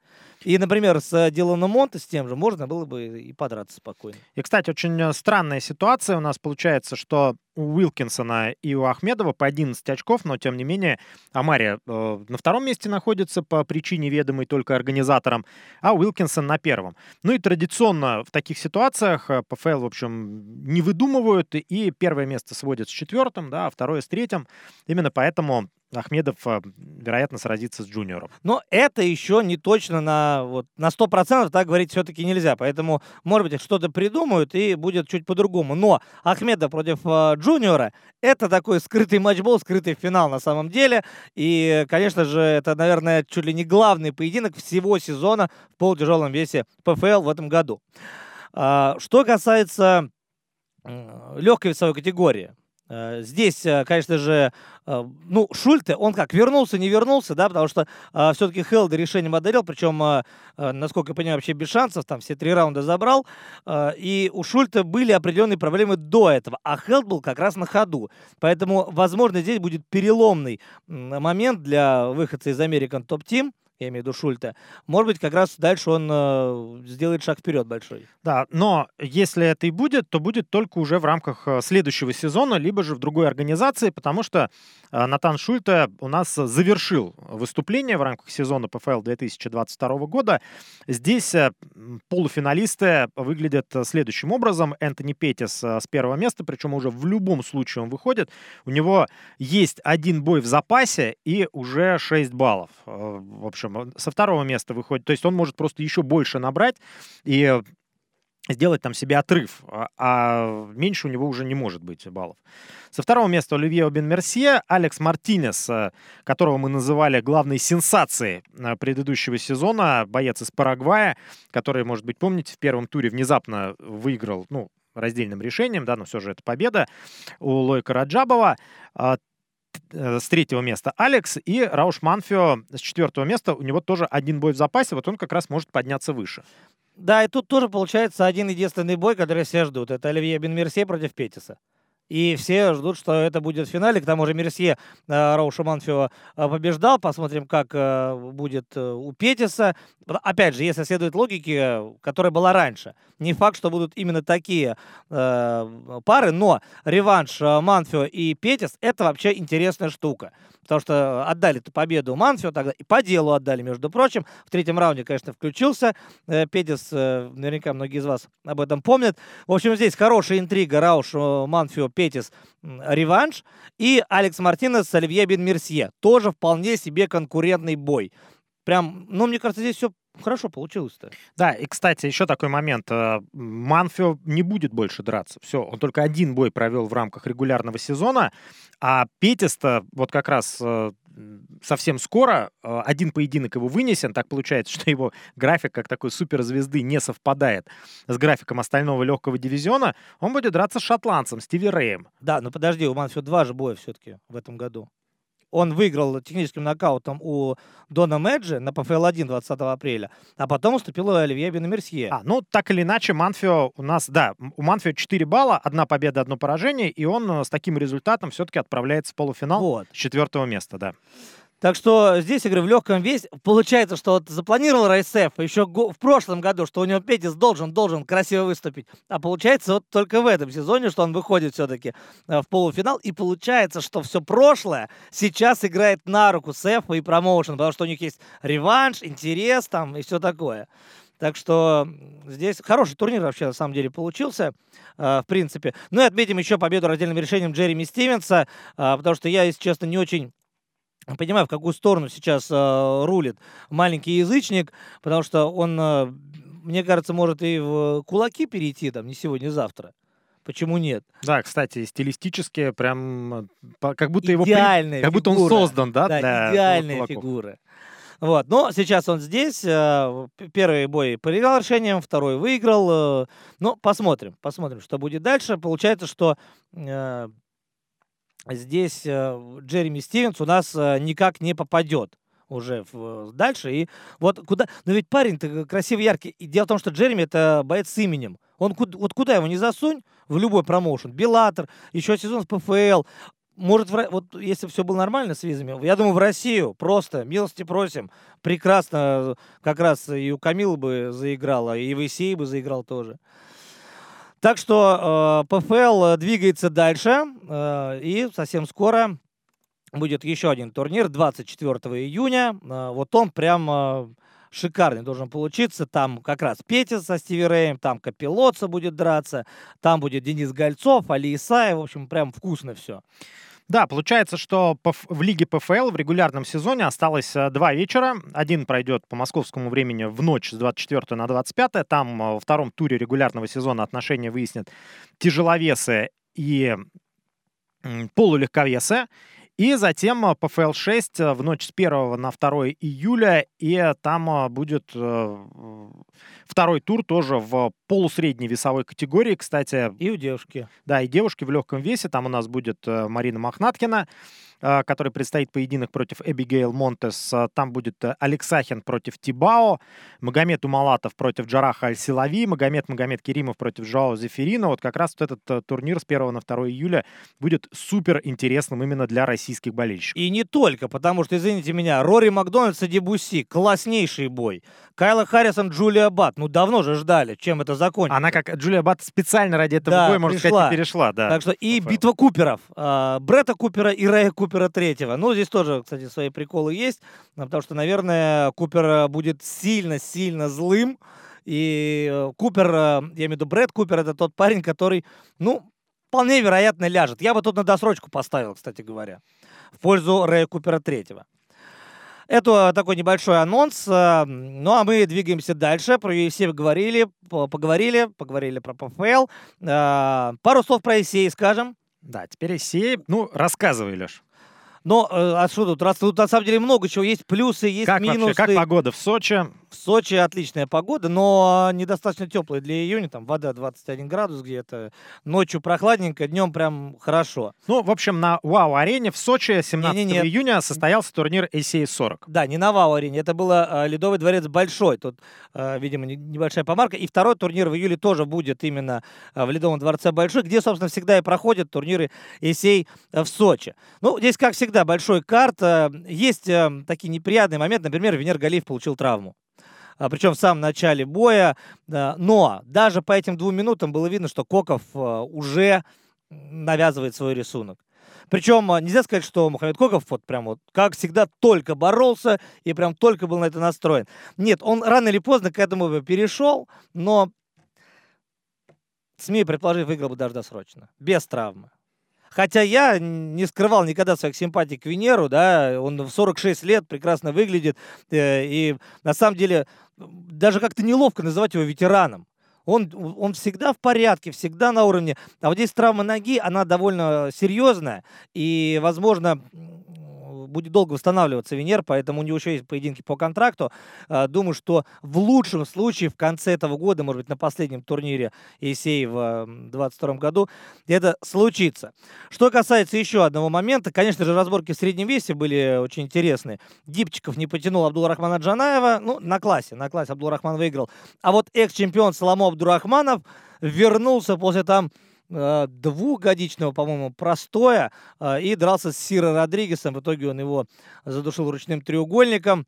И, например, с Диланом Монте, с тем же, можно было бы и подраться спокойно. И, кстати, очень э, странная ситуация у нас получается, что у Уилкинсона и у Ахмедова по 11 очков, но, тем не менее, Амария э, на втором месте находится по причине ведомой только организаторам, а Уилкинсон на первом. Ну и традиционно в таких ситуациях э, ПФЛ, в общем, не выдумывают, и первое место сводят с четвертым, да, а второе с третьим. Именно поэтому Ахмедов, а, вероятно, сразится с Джуниором. Но это еще не точно на, вот, на 100% так говорить все-таки нельзя. Поэтому, может быть, что-то придумают и будет чуть по-другому. Но Ахмедов против э, Джуниора — это такой скрытый матчбол, скрытый финал на самом деле. И, конечно же, это, наверное, чуть ли не главный поединок всего сезона в полутяжелом весе ПФЛ в этом году. А, что касается легкой весовой категории. Э, здесь, э, конечно же, э, ну, Шульте, он как, вернулся, не вернулся, да, потому что э, все-таки Хелда решением одолел, причем, э, насколько я понимаю, вообще без шансов, там все три раунда забрал, э, и у Шульта были определенные проблемы до этого, а Хелд был как раз на ходу, поэтому, возможно, здесь будет переломный момент для выходца из American Top Team, я имею в виду Шульта, может быть, как раз дальше он э, сделает шаг вперед большой. Да, но если это и будет, то будет только уже в рамках э, следующего сезона, либо же в другой организации, потому что э, Натан Шульте у нас завершил выступление в рамках сезона ПФЛ 2022 года. Здесь э, полуфиналисты выглядят следующим образом. Энтони Петис с первого места, причем уже в любом случае он выходит. У него есть один бой в запасе и уже 6 баллов. В общем, там со второго места выходит. То есть он может просто еще больше набрать и сделать там себе отрыв, а, а меньше у него уже не может быть баллов. Со второго места Оливье Бен Мерсье, Алекс Мартинес, э, которого мы называли главной сенсацией э, предыдущего сезона, боец из Парагвая, который, может быть, помните, в первом туре внезапно выиграл, ну, раздельным решением, да, но все же это победа у Лойка Раджабова. Э, с третьего места Алекс и Рауш Манфио с четвертого места. У него тоже один бой в запасе, вот он как раз может подняться выше. Да, и тут тоже получается один единственный бой, который все ждут. Это Оливье Бенмерсье против Петиса. И все ждут, что это будет в финале. К тому же Мерсье э, Роуша Манфио э, побеждал. Посмотрим, как э, будет у Петиса. Опять же, если следует логике, которая была раньше. Не факт, что будут именно такие пары, но реванш Манфио и Петис – это вообще интересная штука. Потому что отдали эту победу Манфио тогда, и по делу отдали, между прочим. В третьем раунде, конечно, включился Петис. Наверняка многие из вас об этом помнят. В общем, здесь хорошая интрига. Рауш, Манфио, Петис реванш. И Алекс Мартинес с Оливье Бен Мерсье. Тоже вполне себе конкурентный бой. Прям, ну, мне кажется, здесь все хорошо получилось-то. Да, и, кстати, еще такой момент. Э, Манфио не будет больше драться. Все, он только один бой провел в рамках регулярного сезона, а Петиста вот как раз э, совсем скоро э, один поединок его вынесен. Так получается, что его график как такой суперзвезды не совпадает с графиком остального легкого дивизиона. Он будет драться с шотландцем, Стиви Рэем. Да, но подожди, у Манфио два же боя все-таки в этом году. Он выиграл техническим нокаутом у Дона Меджи на ПФЛ-1 20 апреля, а потом уступил у Оливье Бенамерсье. А, ну, так или иначе, Манфио у нас, да, у Манфио 4 балла, одна победа, одно поражение, и он э, с таким результатом все-таки отправляется в полуфинал вот. с четвертого места, да. Так что здесь, я говорю, в легком весе. Получается, что вот запланировал Райсеф еще в прошлом году, что у него Петис должен, должен красиво выступить. А получается вот только в этом сезоне, что он выходит все-таки э, в полуфинал. И получается, что все прошлое сейчас играет на руку Сефа и промоушен, потому что у них есть реванш, интерес там и все такое. Так что здесь хороший турнир вообще на самом деле получился, э, в принципе. Ну и отметим еще победу раздельным решением Джереми Стивенса, э, потому что я, если честно, не очень понимаю, в какую сторону сейчас э, рулит маленький язычник, потому что он, э, мне кажется, может и в кулаки перейти, там, не сегодня, не завтра. Почему нет? Да, кстати, стилистически прям как будто Идеальная его как будто он создан, да, да для идеальная фигура. Вот, но сейчас он здесь. Первый бой проиграл решением, второй выиграл. Ну, посмотрим, посмотрим, что будет дальше. Получается, что здесь э, Джереми Стивенс у нас э, никак не попадет уже в, дальше. И вот куда... Но ведь парень-то красивый, яркий. И дело в том, что Джереми это боец с именем. Он куда, вот куда его не засунь, в любой промоушен. Беллатор, еще сезон с ПФЛ. Может, в, вот если все было нормально с визами, я думаю, в Россию просто, милости просим. Прекрасно, как раз и у Камилы бы заиграла, и в Исей бы заиграл тоже. Так что э, ПФЛ двигается дальше, э, и совсем скоро будет еще один турнир 24 июня. Э, вот он прям э, шикарный должен получиться. Там как раз Петя со Стиви Рэем, там Капилотца будет драться, там будет Денис Гольцов, Али Исаев. В общем, прям вкусно все. Да, получается, что в лиге ПФЛ в регулярном сезоне осталось э, два вечера. Один пройдет по московскому времени в ночь с 24 на 25. Там э, во втором туре регулярного сезона отношения выяснят тяжеловесы и полулегковесы. И затем э, ПФЛ-6 э, в ночь с 1 на 2 июля, и там э, будет второй тур тоже в полусредней весовой категории, кстати. И у девушки. Да, и девушки в легком весе. Там у нас будет Марина Мохнаткина. Э, который предстоит поединок против Эбигейл Монтес. Э, там будет Алексахин против Тибао, Магомед Умалатов против Джараха Аль-Силави, Магомед Магомед Керимов против Жао Зефирина. Вот как раз вот этот турнир с 1 на 2 июля будет супер интересным именно для российских болельщиков. И не только, потому что, извините меня, Рори Макдональдс и Дебуси, класснейший бой. Кайла Харрисон, Джулия Бат, ну давно же ждали, чем это закончится. Она как Джулия Бат специально ради этого да, боя, можно пришла. сказать, перешла. Да, так что и битва Куперов. Э, Бретта Купера и Рэя Купера третьего. Ну, здесь тоже, кстати, свои приколы есть, потому что, наверное, Купер будет сильно-сильно злым. И э, Купер, э, я имею в виду Брэд Купер, это тот парень, который, ну, вполне вероятно ляжет. Я бы тут на досрочку поставил, кстати говоря, в пользу Рэя Купера третьего. Это такой небольшой анонс. Э, ну, а мы двигаемся дальше. Про UFC говорили, поговорили, поговорили про ПФЛ. Э, пару слов про ESA скажем. Да, теперь ESA. Ну, рассказывай, Леш. Но э, а что тут? Раз, тут на самом деле много чего. Есть плюсы, есть как минусы. Вообще, как погода в Сочи? В Сочи отличная погода, но недостаточно теплая для июня. Там вода 21 градус где-то. Ночью прохладненько, днем прям хорошо. Ну, в общем, на Вау-арене в Сочи 17 не, не, не. июня состоялся турнир ACA-40. Да, не на Вау-арене. Это было э, Ледовый дворец Большой. Тут, э, видимо, не, небольшая помарка. И второй турнир в июле тоже будет именно э, в Ледовом дворце Большой, где, собственно, всегда и проходят турниры ACA в Сочи. Ну, здесь, как всегда, большой карт. Есть такие неприятные моменты. Например, Венер Галиев получил травму. А, причем в самом начале боя. Но даже по этим двум минутам было видно, что Коков а, уже навязывает свой рисунок. Причем а, нельзя сказать, что Мухаммед Коков вот прям вот, как всегда, только боролся и прям только был на это настроен. Нет, он рано или поздно к этому перешел, но, смею предположить, выиграл бы даже досрочно, без травмы. Хотя я не скрывал никогда своих симпатий к Венеру, да, он в 46 лет прекрасно выглядит, э, и на самом деле даже как-то неловко называть его ветераном. Он, он всегда в порядке, всегда на уровне. А вот здесь травма ноги, она довольно серьезная. И, возможно, будет долго восстанавливаться Венер, поэтому у него еще есть поединки по контракту. А, думаю, что в лучшем случае в конце этого года, может быть, на последнем турнире ESA в 2022 году, это случится. Что касается еще одного момента, конечно же, разборки в среднем весе были очень интересные. Дипчиков не потянул Абдулрахмана Джанаева, ну, на классе, на классе Абдулрахман выиграл. А вот экс-чемпион Соломо Абдурахманов вернулся после там Э, двухгодичного, по-моему, простоя э, и дрался с Сиро Родригесом. В итоге он его задушил ручным треугольником.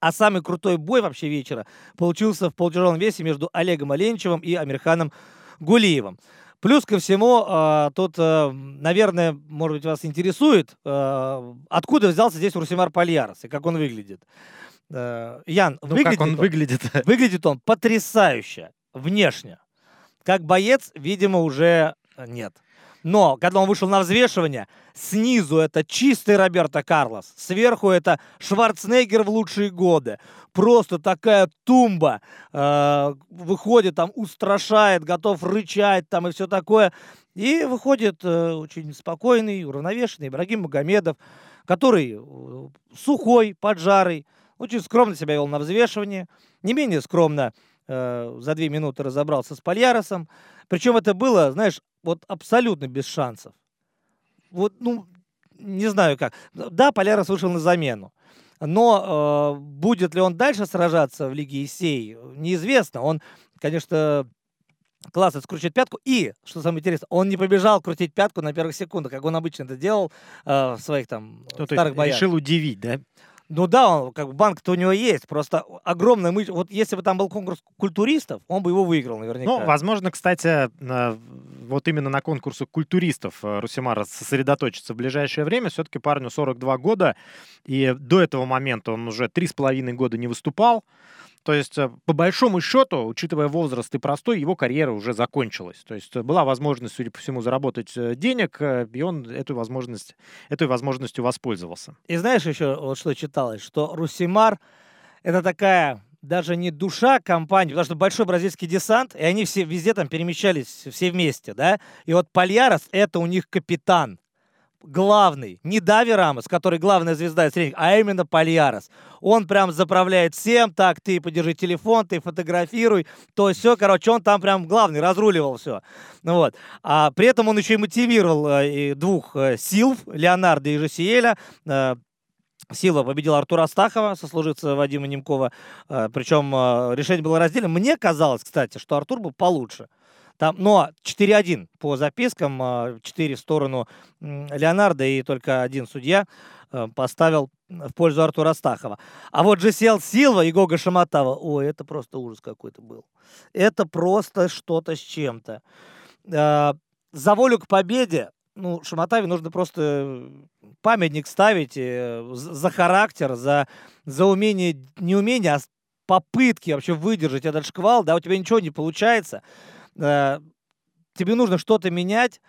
А самый крутой бой вообще вечера получился в полутяжелом весе между Олегом Оленчевым и Амирханом Гулиевым. Плюс ко всему, э, тут, наверное, может быть, вас интересует, откуда взялся здесь Русимар Пальярос и как он выглядит. Ян, ну, выглядит как он, он выглядит? Выглядит он потрясающе внешне. Как боец, видимо, уже э, нет. Но когда он вышел на взвешивание, снизу это чистый Роберто Карлос, сверху это Шварценеггер в лучшие годы. Просто такая тумба. Э, выходит там, устрашает, готов рычать там и все такое. И выходит э, очень спокойный, уравновешенный Ибрагим Магомедов, который э, сухой, поджарый, очень скромно себя вел на взвешивании. Не менее скромно э, за две минуты разобрался с Пальяросом. Причем это было, знаешь, вот абсолютно без шансов. Вот, ну, не знаю как. Да, Полярос вышел на замену. Но э, будет ли он дальше сражаться в Лиге Исей, неизвестно. Он, конечно, классно скручивает пятку. И, что самое интересное, он не побежал крутить пятку на первых секундах, как он обычно это делал э, в своих там ну, старых боях. Решил удивить, да? Ну да, он, как бы банк-то у него есть, просто огромная мышь. Вот если бы там был конкурс культуристов, он бы его выиграл наверняка. Ну, возможно, кстати, вот именно на конкурсе культуристов э, Русимара сосредоточится в ближайшее время. Все-таки парню 42 года, и до этого момента он уже 3,5 года не выступал. То есть, э, по большому счету, учитывая возраст и простой, его карьера уже закончилась. То есть, э, была возможность, судя по всему, заработать денег, и он эту возможность, этой возможностью воспользовался. И знаешь еще, вот что читалось, что Русимар — это такая даже не душа компании, потому что большой бразильский десант, и они все везде там перемещались все вместе, да, и вот Пальярос — это у них капитан. главный, не Дави Рамос, который главная звезда средних, а именно Пальярос. Он прям заправляет всем, так, ты подержи телефон, ты фотографируй, то все, короче, он там прям главный, разруливал все. Ну вот. А при этом он еще и мотивировал э, двух э, Силв, Леонардо и Жосиэля, э, Сила победил Артура Астахова, сослуживца Вадима Немкова. Э, Причем э, решение было разделено. Мне казалось, кстати, что Артур был получше. Там, но 4-1 по запискам, 4 в сторону Леонардо и только один судья э, поставил в пользу Артура Астахова. А вот Джесел Силва и Гога Шаматава, ой, это просто ужас какой-то был. Это просто что-то с чем-то. За волю к победе ну, Шаматаве нужно просто памятник ставить э, за характер, за, за умение, не умение, а попытки вообще выдержать этот шквал, да, у тебя ничего не получается, э, тебе нужно что-то менять,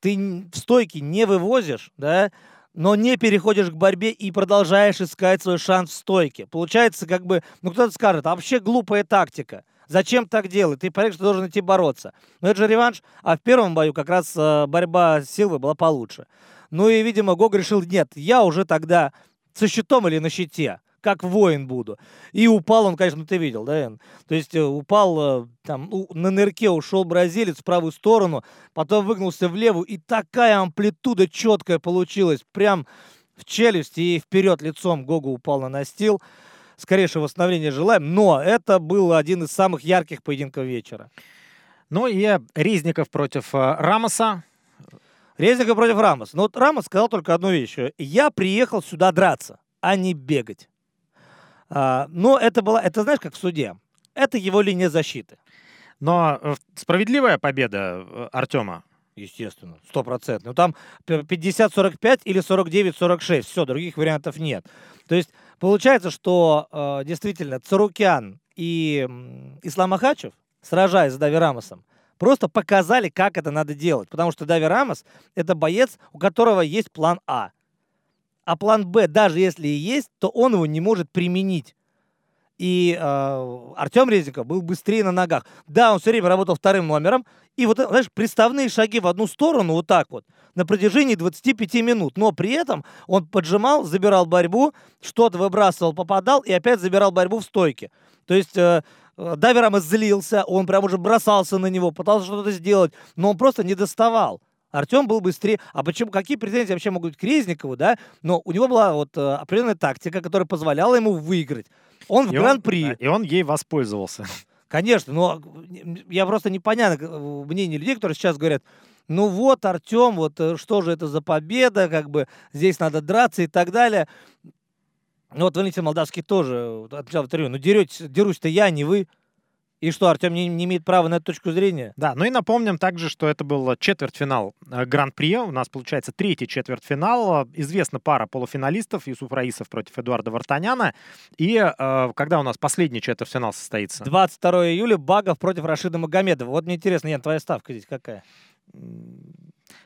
ты в стойке не вывозишь, да, но не переходишь к борьбе и продолжаешь искать свой шанс в стойке. Получается, как бы, ну кто-то скажет, а вообще глупая тактика. Зачем так делать? Ты понимаешь, что должен идти бороться. Но это же реванш. А в первом бою как раз э, борьба с Силвой была получше. Ну и, видимо, Гог решил, нет, я уже тогда со щитом или на щите, как воин буду. И упал он, конечно, ты видел, да, Эн? То есть э, упал э, там, на нырке ушел бразилец в правую сторону, потом выгнулся в левую, и такая амплитуда четкая получилась, прям в челюсть и вперед лицом Гога упал на настил скорейшего восстановления желаем, но это был один из самых ярких поединков вечера. Ну и Резников против э, Рамоса. Резников против Рамоса. Ну вот Рамос сказал только одну вещь. Я приехал сюда драться, а не бегать. А, но это было, это знаешь, как в суде. Это его линия защиты. Но э, справедливая победа э, Артема Естественно, сто процентов. Ну там 50-45 или 49-46. Все, других вариантов нет. То есть получается, что э, действительно Царукян и Ислам Ахачев, сражаясь с Дави Рамосом, просто показали, как это надо делать. Потому что Дави Рамос — это боец, у которого есть план А. А план Б, даже если и есть, то он его не может применить. И э, Артем Резников был быстрее на ногах. Да, он все время работал вторым номером. И вот, знаешь, приставные шаги в одну сторону, вот так вот, на протяжении 25 минут. Но при этом он поджимал, забирал борьбу, что-то выбрасывал, попадал и опять забирал борьбу в стойке. То есть э, э Даверам злился, он прям уже бросался на него, пытался что-то сделать, но он просто не доставал. Артем был быстрее. А почему, какие претензии вообще могут быть к Резникову, да? Но у него была вот э, определенная тактика, которая позволяла ему выиграть. Он в гран-при. И он ей воспользовался. Конечно, но я просто непонятно э, мнение людей, которые сейчас говорят, ну вот, Артем, вот э, что же это за победа, как бы здесь надо драться и так далее. Ну вот Валентин Молдавский тоже отвечал в интервью, ну дерусь-то я, не вы. И что, Артем не, не имеет права на эту точку зрения? Да, ну и напомним также, что это был четвертьфинал э, Гран-при. У нас получается третий четвертьфинал. Известна пара полуфиналистов. Юсуф Раисов против Эдуарда Вартаняна. И э, когда у нас последний четвертьфинал состоится? 22 июля Багов против Рашида Магомедова. Вот мне интересно, Ян, твоя ставка здесь какая?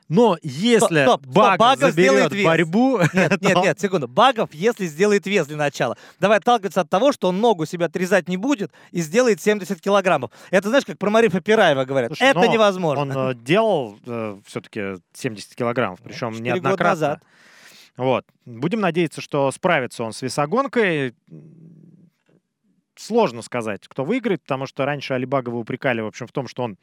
Но если стоп, стоп, Багов, Багов заберет вес. борьбу... Нет, нет, нет, секунду. Багов, если сделает вес для начала. Давай отталкиваться от того, что он ногу себя отрезать не будет и сделает 70 килограммов. Это знаешь, как про Марифа Пираева говорят. Слушай, Это невозможно. Он э, делал э, все-таки 70 килограммов, причем неоднократно. Год назад. Вот. Будем надеяться, что справится он с весогонкой. Сложно сказать, кто выиграет, потому что раньше Алибагова упрекали, в общем, в том, что он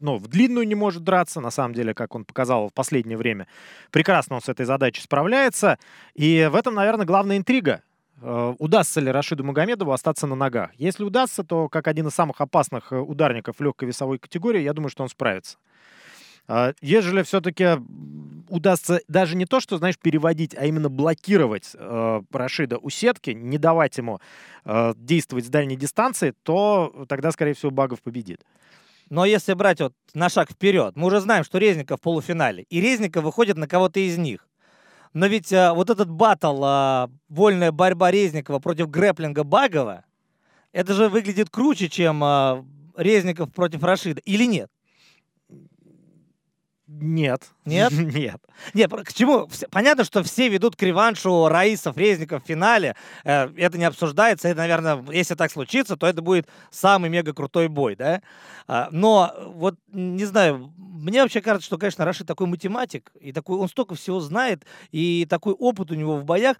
ну, в длинную не может драться, на самом деле, как он показал в последнее время. Прекрасно он с этой задачей справляется. И в этом, наверное, главная интрига. Э, удастся ли Рашиду Магомедову остаться на ногах? Если удастся, то как один из самых опасных э, ударников легкой весовой категории, я думаю, что он справится. Ежели все-таки удастся даже не то, что, знаешь, переводить, а именно блокировать э, Рашида у сетки, не давать ему э, действовать с дальней дистанции, то тогда, скорее всего, Багов победит. Но если брать вот на шаг вперед, мы уже знаем, что Резников в полуфинале, и Резников выходит на кого-то из них. Но ведь а, вот этот батл, а, вольная борьба Резникова против грэплинга Багова, это же выглядит круче, чем а, Резников против Рашида, или нет? Нет. Нет? Нет. Нет, к чему? Понятно, что все ведут к реваншу Раисов, Резников в финале. Э, это не обсуждается. Это, наверное, если так случится, то это будет самый мега крутой бой, да? А, но вот, не знаю, мне вообще кажется, что, конечно, Рашид такой математик, и такой, он столько всего знает, и такой опыт у него в боях.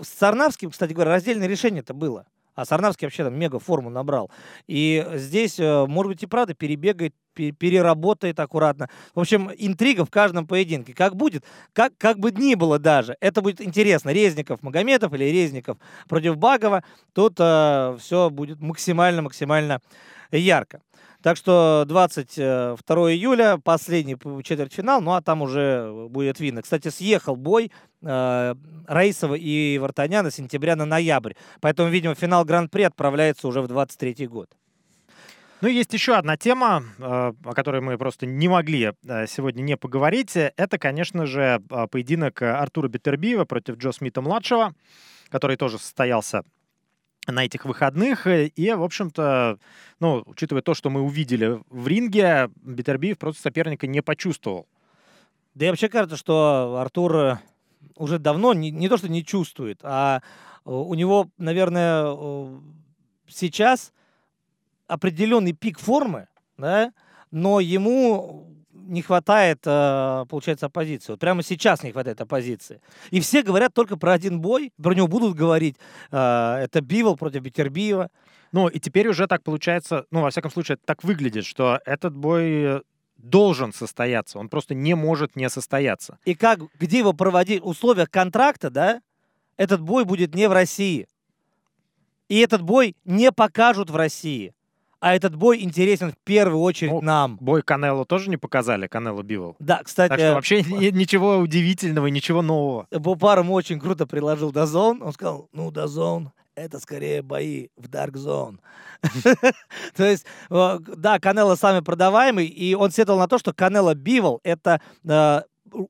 С Сарнавским, кстати говоря, раздельное решение это было. А Сарнавский вообще там мега форму набрал. И здесь, э, может быть, и правда перебегает, переработает аккуратно. В общем, интрига в каждом поединке. Как будет, как, как бы ни было даже, это будет интересно. Резников, Магомедов или Резников против Багова. Тут э, все будет максимально-максимально ярко. Так что 22 июля, последний четвертьфинал, ну а там уже будет видно. Кстати, съехал бой э, Раисова и Вартаняна с сентября на ноябрь. Поэтому, видимо, финал Гран-при отправляется уже в 23 год. Ну, есть еще одна тема, э, о которой мы просто не могли э, сегодня не поговорить. Это, конечно же, э, поединок Артура Бетербиева против Джо Смита-младшего, который тоже состоялся на этих выходных. И, в общем-то, ну, учитывая то, что мы увидели в ринге, Бетербиев просто соперника не почувствовал. Да и вообще кажется, что Артур уже давно не, не то, что не чувствует, а у него, наверное, сейчас определенный пик формы, да, но ему не хватает, э, получается, оппозиции. Вот прямо сейчас не хватает оппозиции. И все говорят только про один бой, про него будут говорить. Э, это Бивол против Бетербиева. Ну, и теперь уже так получается, ну, во всяком случае, так выглядит, что этот бой должен состояться, он просто не может не состояться. И как, где его проводить, в условиях контракта, да, этот бой будет не в России. И этот бой не покажут в России. А этот бой интересен в первую очередь ну, нам. Бой Канело тоже не показали, Канело Бивол. Да, кстати... Так что вообще ничего удивительного, ничего нового. Бупаром очень круто приложил Дазон. Он сказал, ну, Дазон, это скорее бои в Dark Zone. то есть, да, Канело самый продаваемый, и он сетовал на то, что Канело Бивол — это э,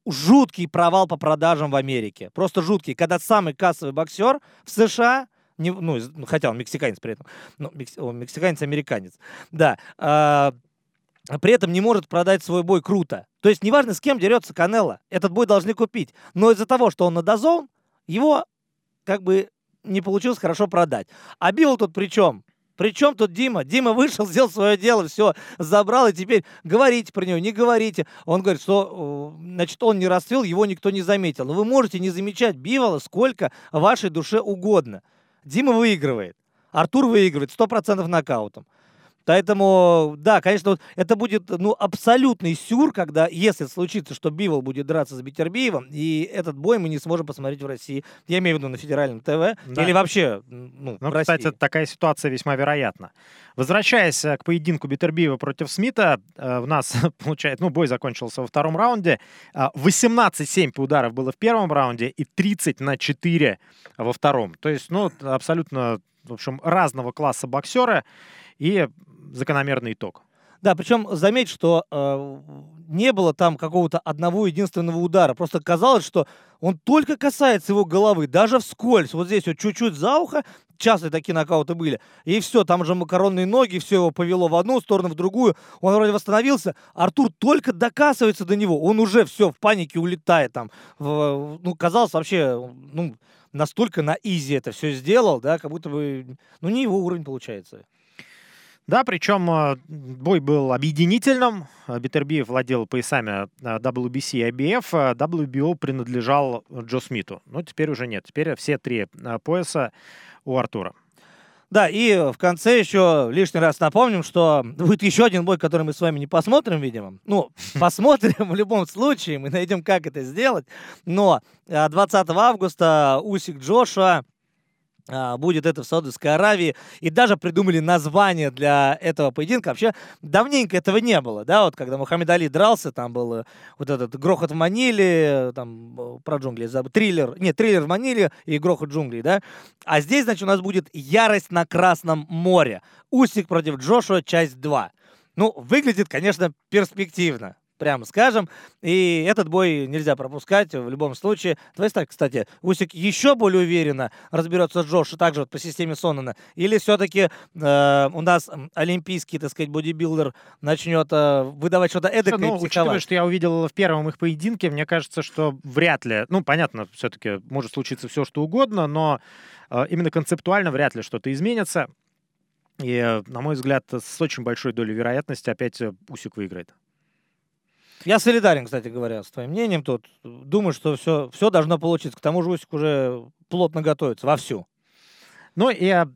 жуткий провал по продажам в Америке. Просто жуткий. Когда самый кассовый боксер в США не, ну, хотя он мексиканец при этом. Ну, мекс, он мексиканец-американец. Да. А, при этом не может продать свой бой круто. То есть неважно, с кем дерется Канело, этот бой должны купить. Но из-за того, что он на дозон, его как бы не получилось хорошо продать. А Билл тут при чем? Причем тут Дима? Дима вышел, сделал свое дело, все, забрал, и теперь говорите про него, не говорите. Он говорит, что, значит, он не расцвел, его никто не заметил. Но вы можете не замечать Бивола сколько вашей душе угодно. Дима выигрывает. Артур выигрывает 100% нокаутом. Поэтому, да, конечно, это будет ну, абсолютный сюр, когда, если случится, что Бивол будет драться с Битербиевым, и этот бой мы не сможем посмотреть в России. Я имею в виду на федеральном ТВ. Да. Или вообще ну, ну, в России. Кстати, такая ситуация весьма вероятна. Возвращаясь э, к поединку Битербиева против Смита, э, у нас, получается, ну, бой закончился во втором раунде. 18-7 по ударов было в первом раунде и 30 на 4 во втором. То есть, ну, абсолютно, в общем, разного класса боксеры. И закономерный итог. Да, причем заметь, что э, не было там какого-то одного единственного удара. Просто казалось, что он только касается его головы, даже вскользь. Вот здесь вот чуть-чуть за ухо, частые такие нокауты были. И все, там же макаронные ноги, все его повело в одну сторону, в другую. Он вроде восстановился. Артур только докасывается до него. Он уже все в панике улетает там. В, ну, казалось вообще, ну, настолько на изи это все сделал, да, как будто бы, ну, не его уровень получается. Да, причем э, бой был объединительным. Битербиев владел поясами э, WBC и IBF. WBO принадлежал Джо Смиту. Но теперь уже нет. Теперь все три э, пояса у Артура. Да, и в конце еще лишний раз напомним, что будет еще один бой, который мы с вами не посмотрим, видимо. Ну, посмотрим в любом случае, мы найдем, как это сделать. Но 20 августа Усик Джоша будет это в Саудовской Аравии, и даже придумали название для этого поединка. Вообще, давненько этого не было, да, вот когда Мухаммед Али дрался, там был э, вот этот грохот в Маниле, там э, про джунгли, триллер, нет, триллер в Маниле и грохот джунглей, да, а здесь, значит, у нас будет ярость на Красном море, Усик против Джошуа, часть 2. Ну, выглядит, конечно, перспективно, прямо скажем. И этот бой нельзя пропускать в любом случае. Твоя ставка, кстати, Усик еще более уверенно разберется с Джош, также вот по системе Сонана. Или все-таки э, у нас олимпийский, так сказать, бодибилдер начнет э, выдавать что-то эдакое ну, и учитывая, что я увидел в первом их поединке, мне кажется, что вряд ли, ну, понятно, все-таки может случиться все, что угодно, но э, именно концептуально вряд ли что-то изменится. И, э, на мой взгляд, с очень большой долей вероятности опять э, Усик выиграет. Я солидарен, кстати говоря, с твоим мнением тут. Думаю, что все, все должно получиться. К тому же Усик уже плотно готовится, вовсю. Ну и э,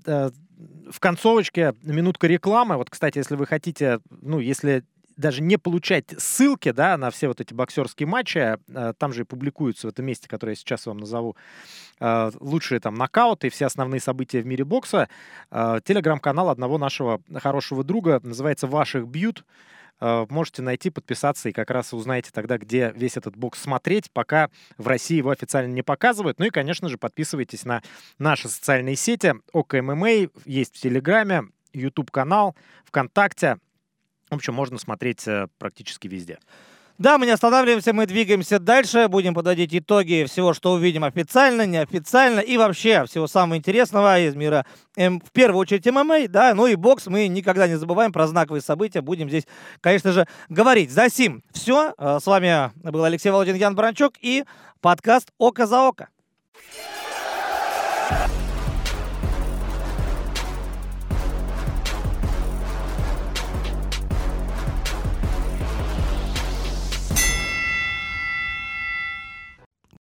в концовочке минутка рекламы. Вот, кстати, если вы хотите, ну, если даже не получать ссылки, да, на все вот эти боксерские матчи, э, там же и публикуются в этом месте, которое я сейчас вам назову, э, лучшие там нокауты и все основные события в мире бокса. Э, телеграм-канал одного нашего хорошего друга называется «Ваших бьют». Можете найти, подписаться и как раз узнаете тогда, где весь этот бокс смотреть, пока в России его официально не показывают. Ну и, конечно же, подписывайтесь на наши социальные сети. ОКММА есть в Телеграме, YouTube-канал, ВКонтакте. В общем, можно смотреть э, практически везде. Да, мы не останавливаемся, мы двигаемся дальше, будем подводить итоги всего, что увидим официально, неофициально и вообще всего самого интересного из мира, эм, в первую очередь ММА, да, ну и бокс, мы никогда не забываем про знаковые события, будем здесь, конечно же, говорить. За сим все, э, с вами был Алексей Володин, Ян Бранчук и подкаст «Око за око».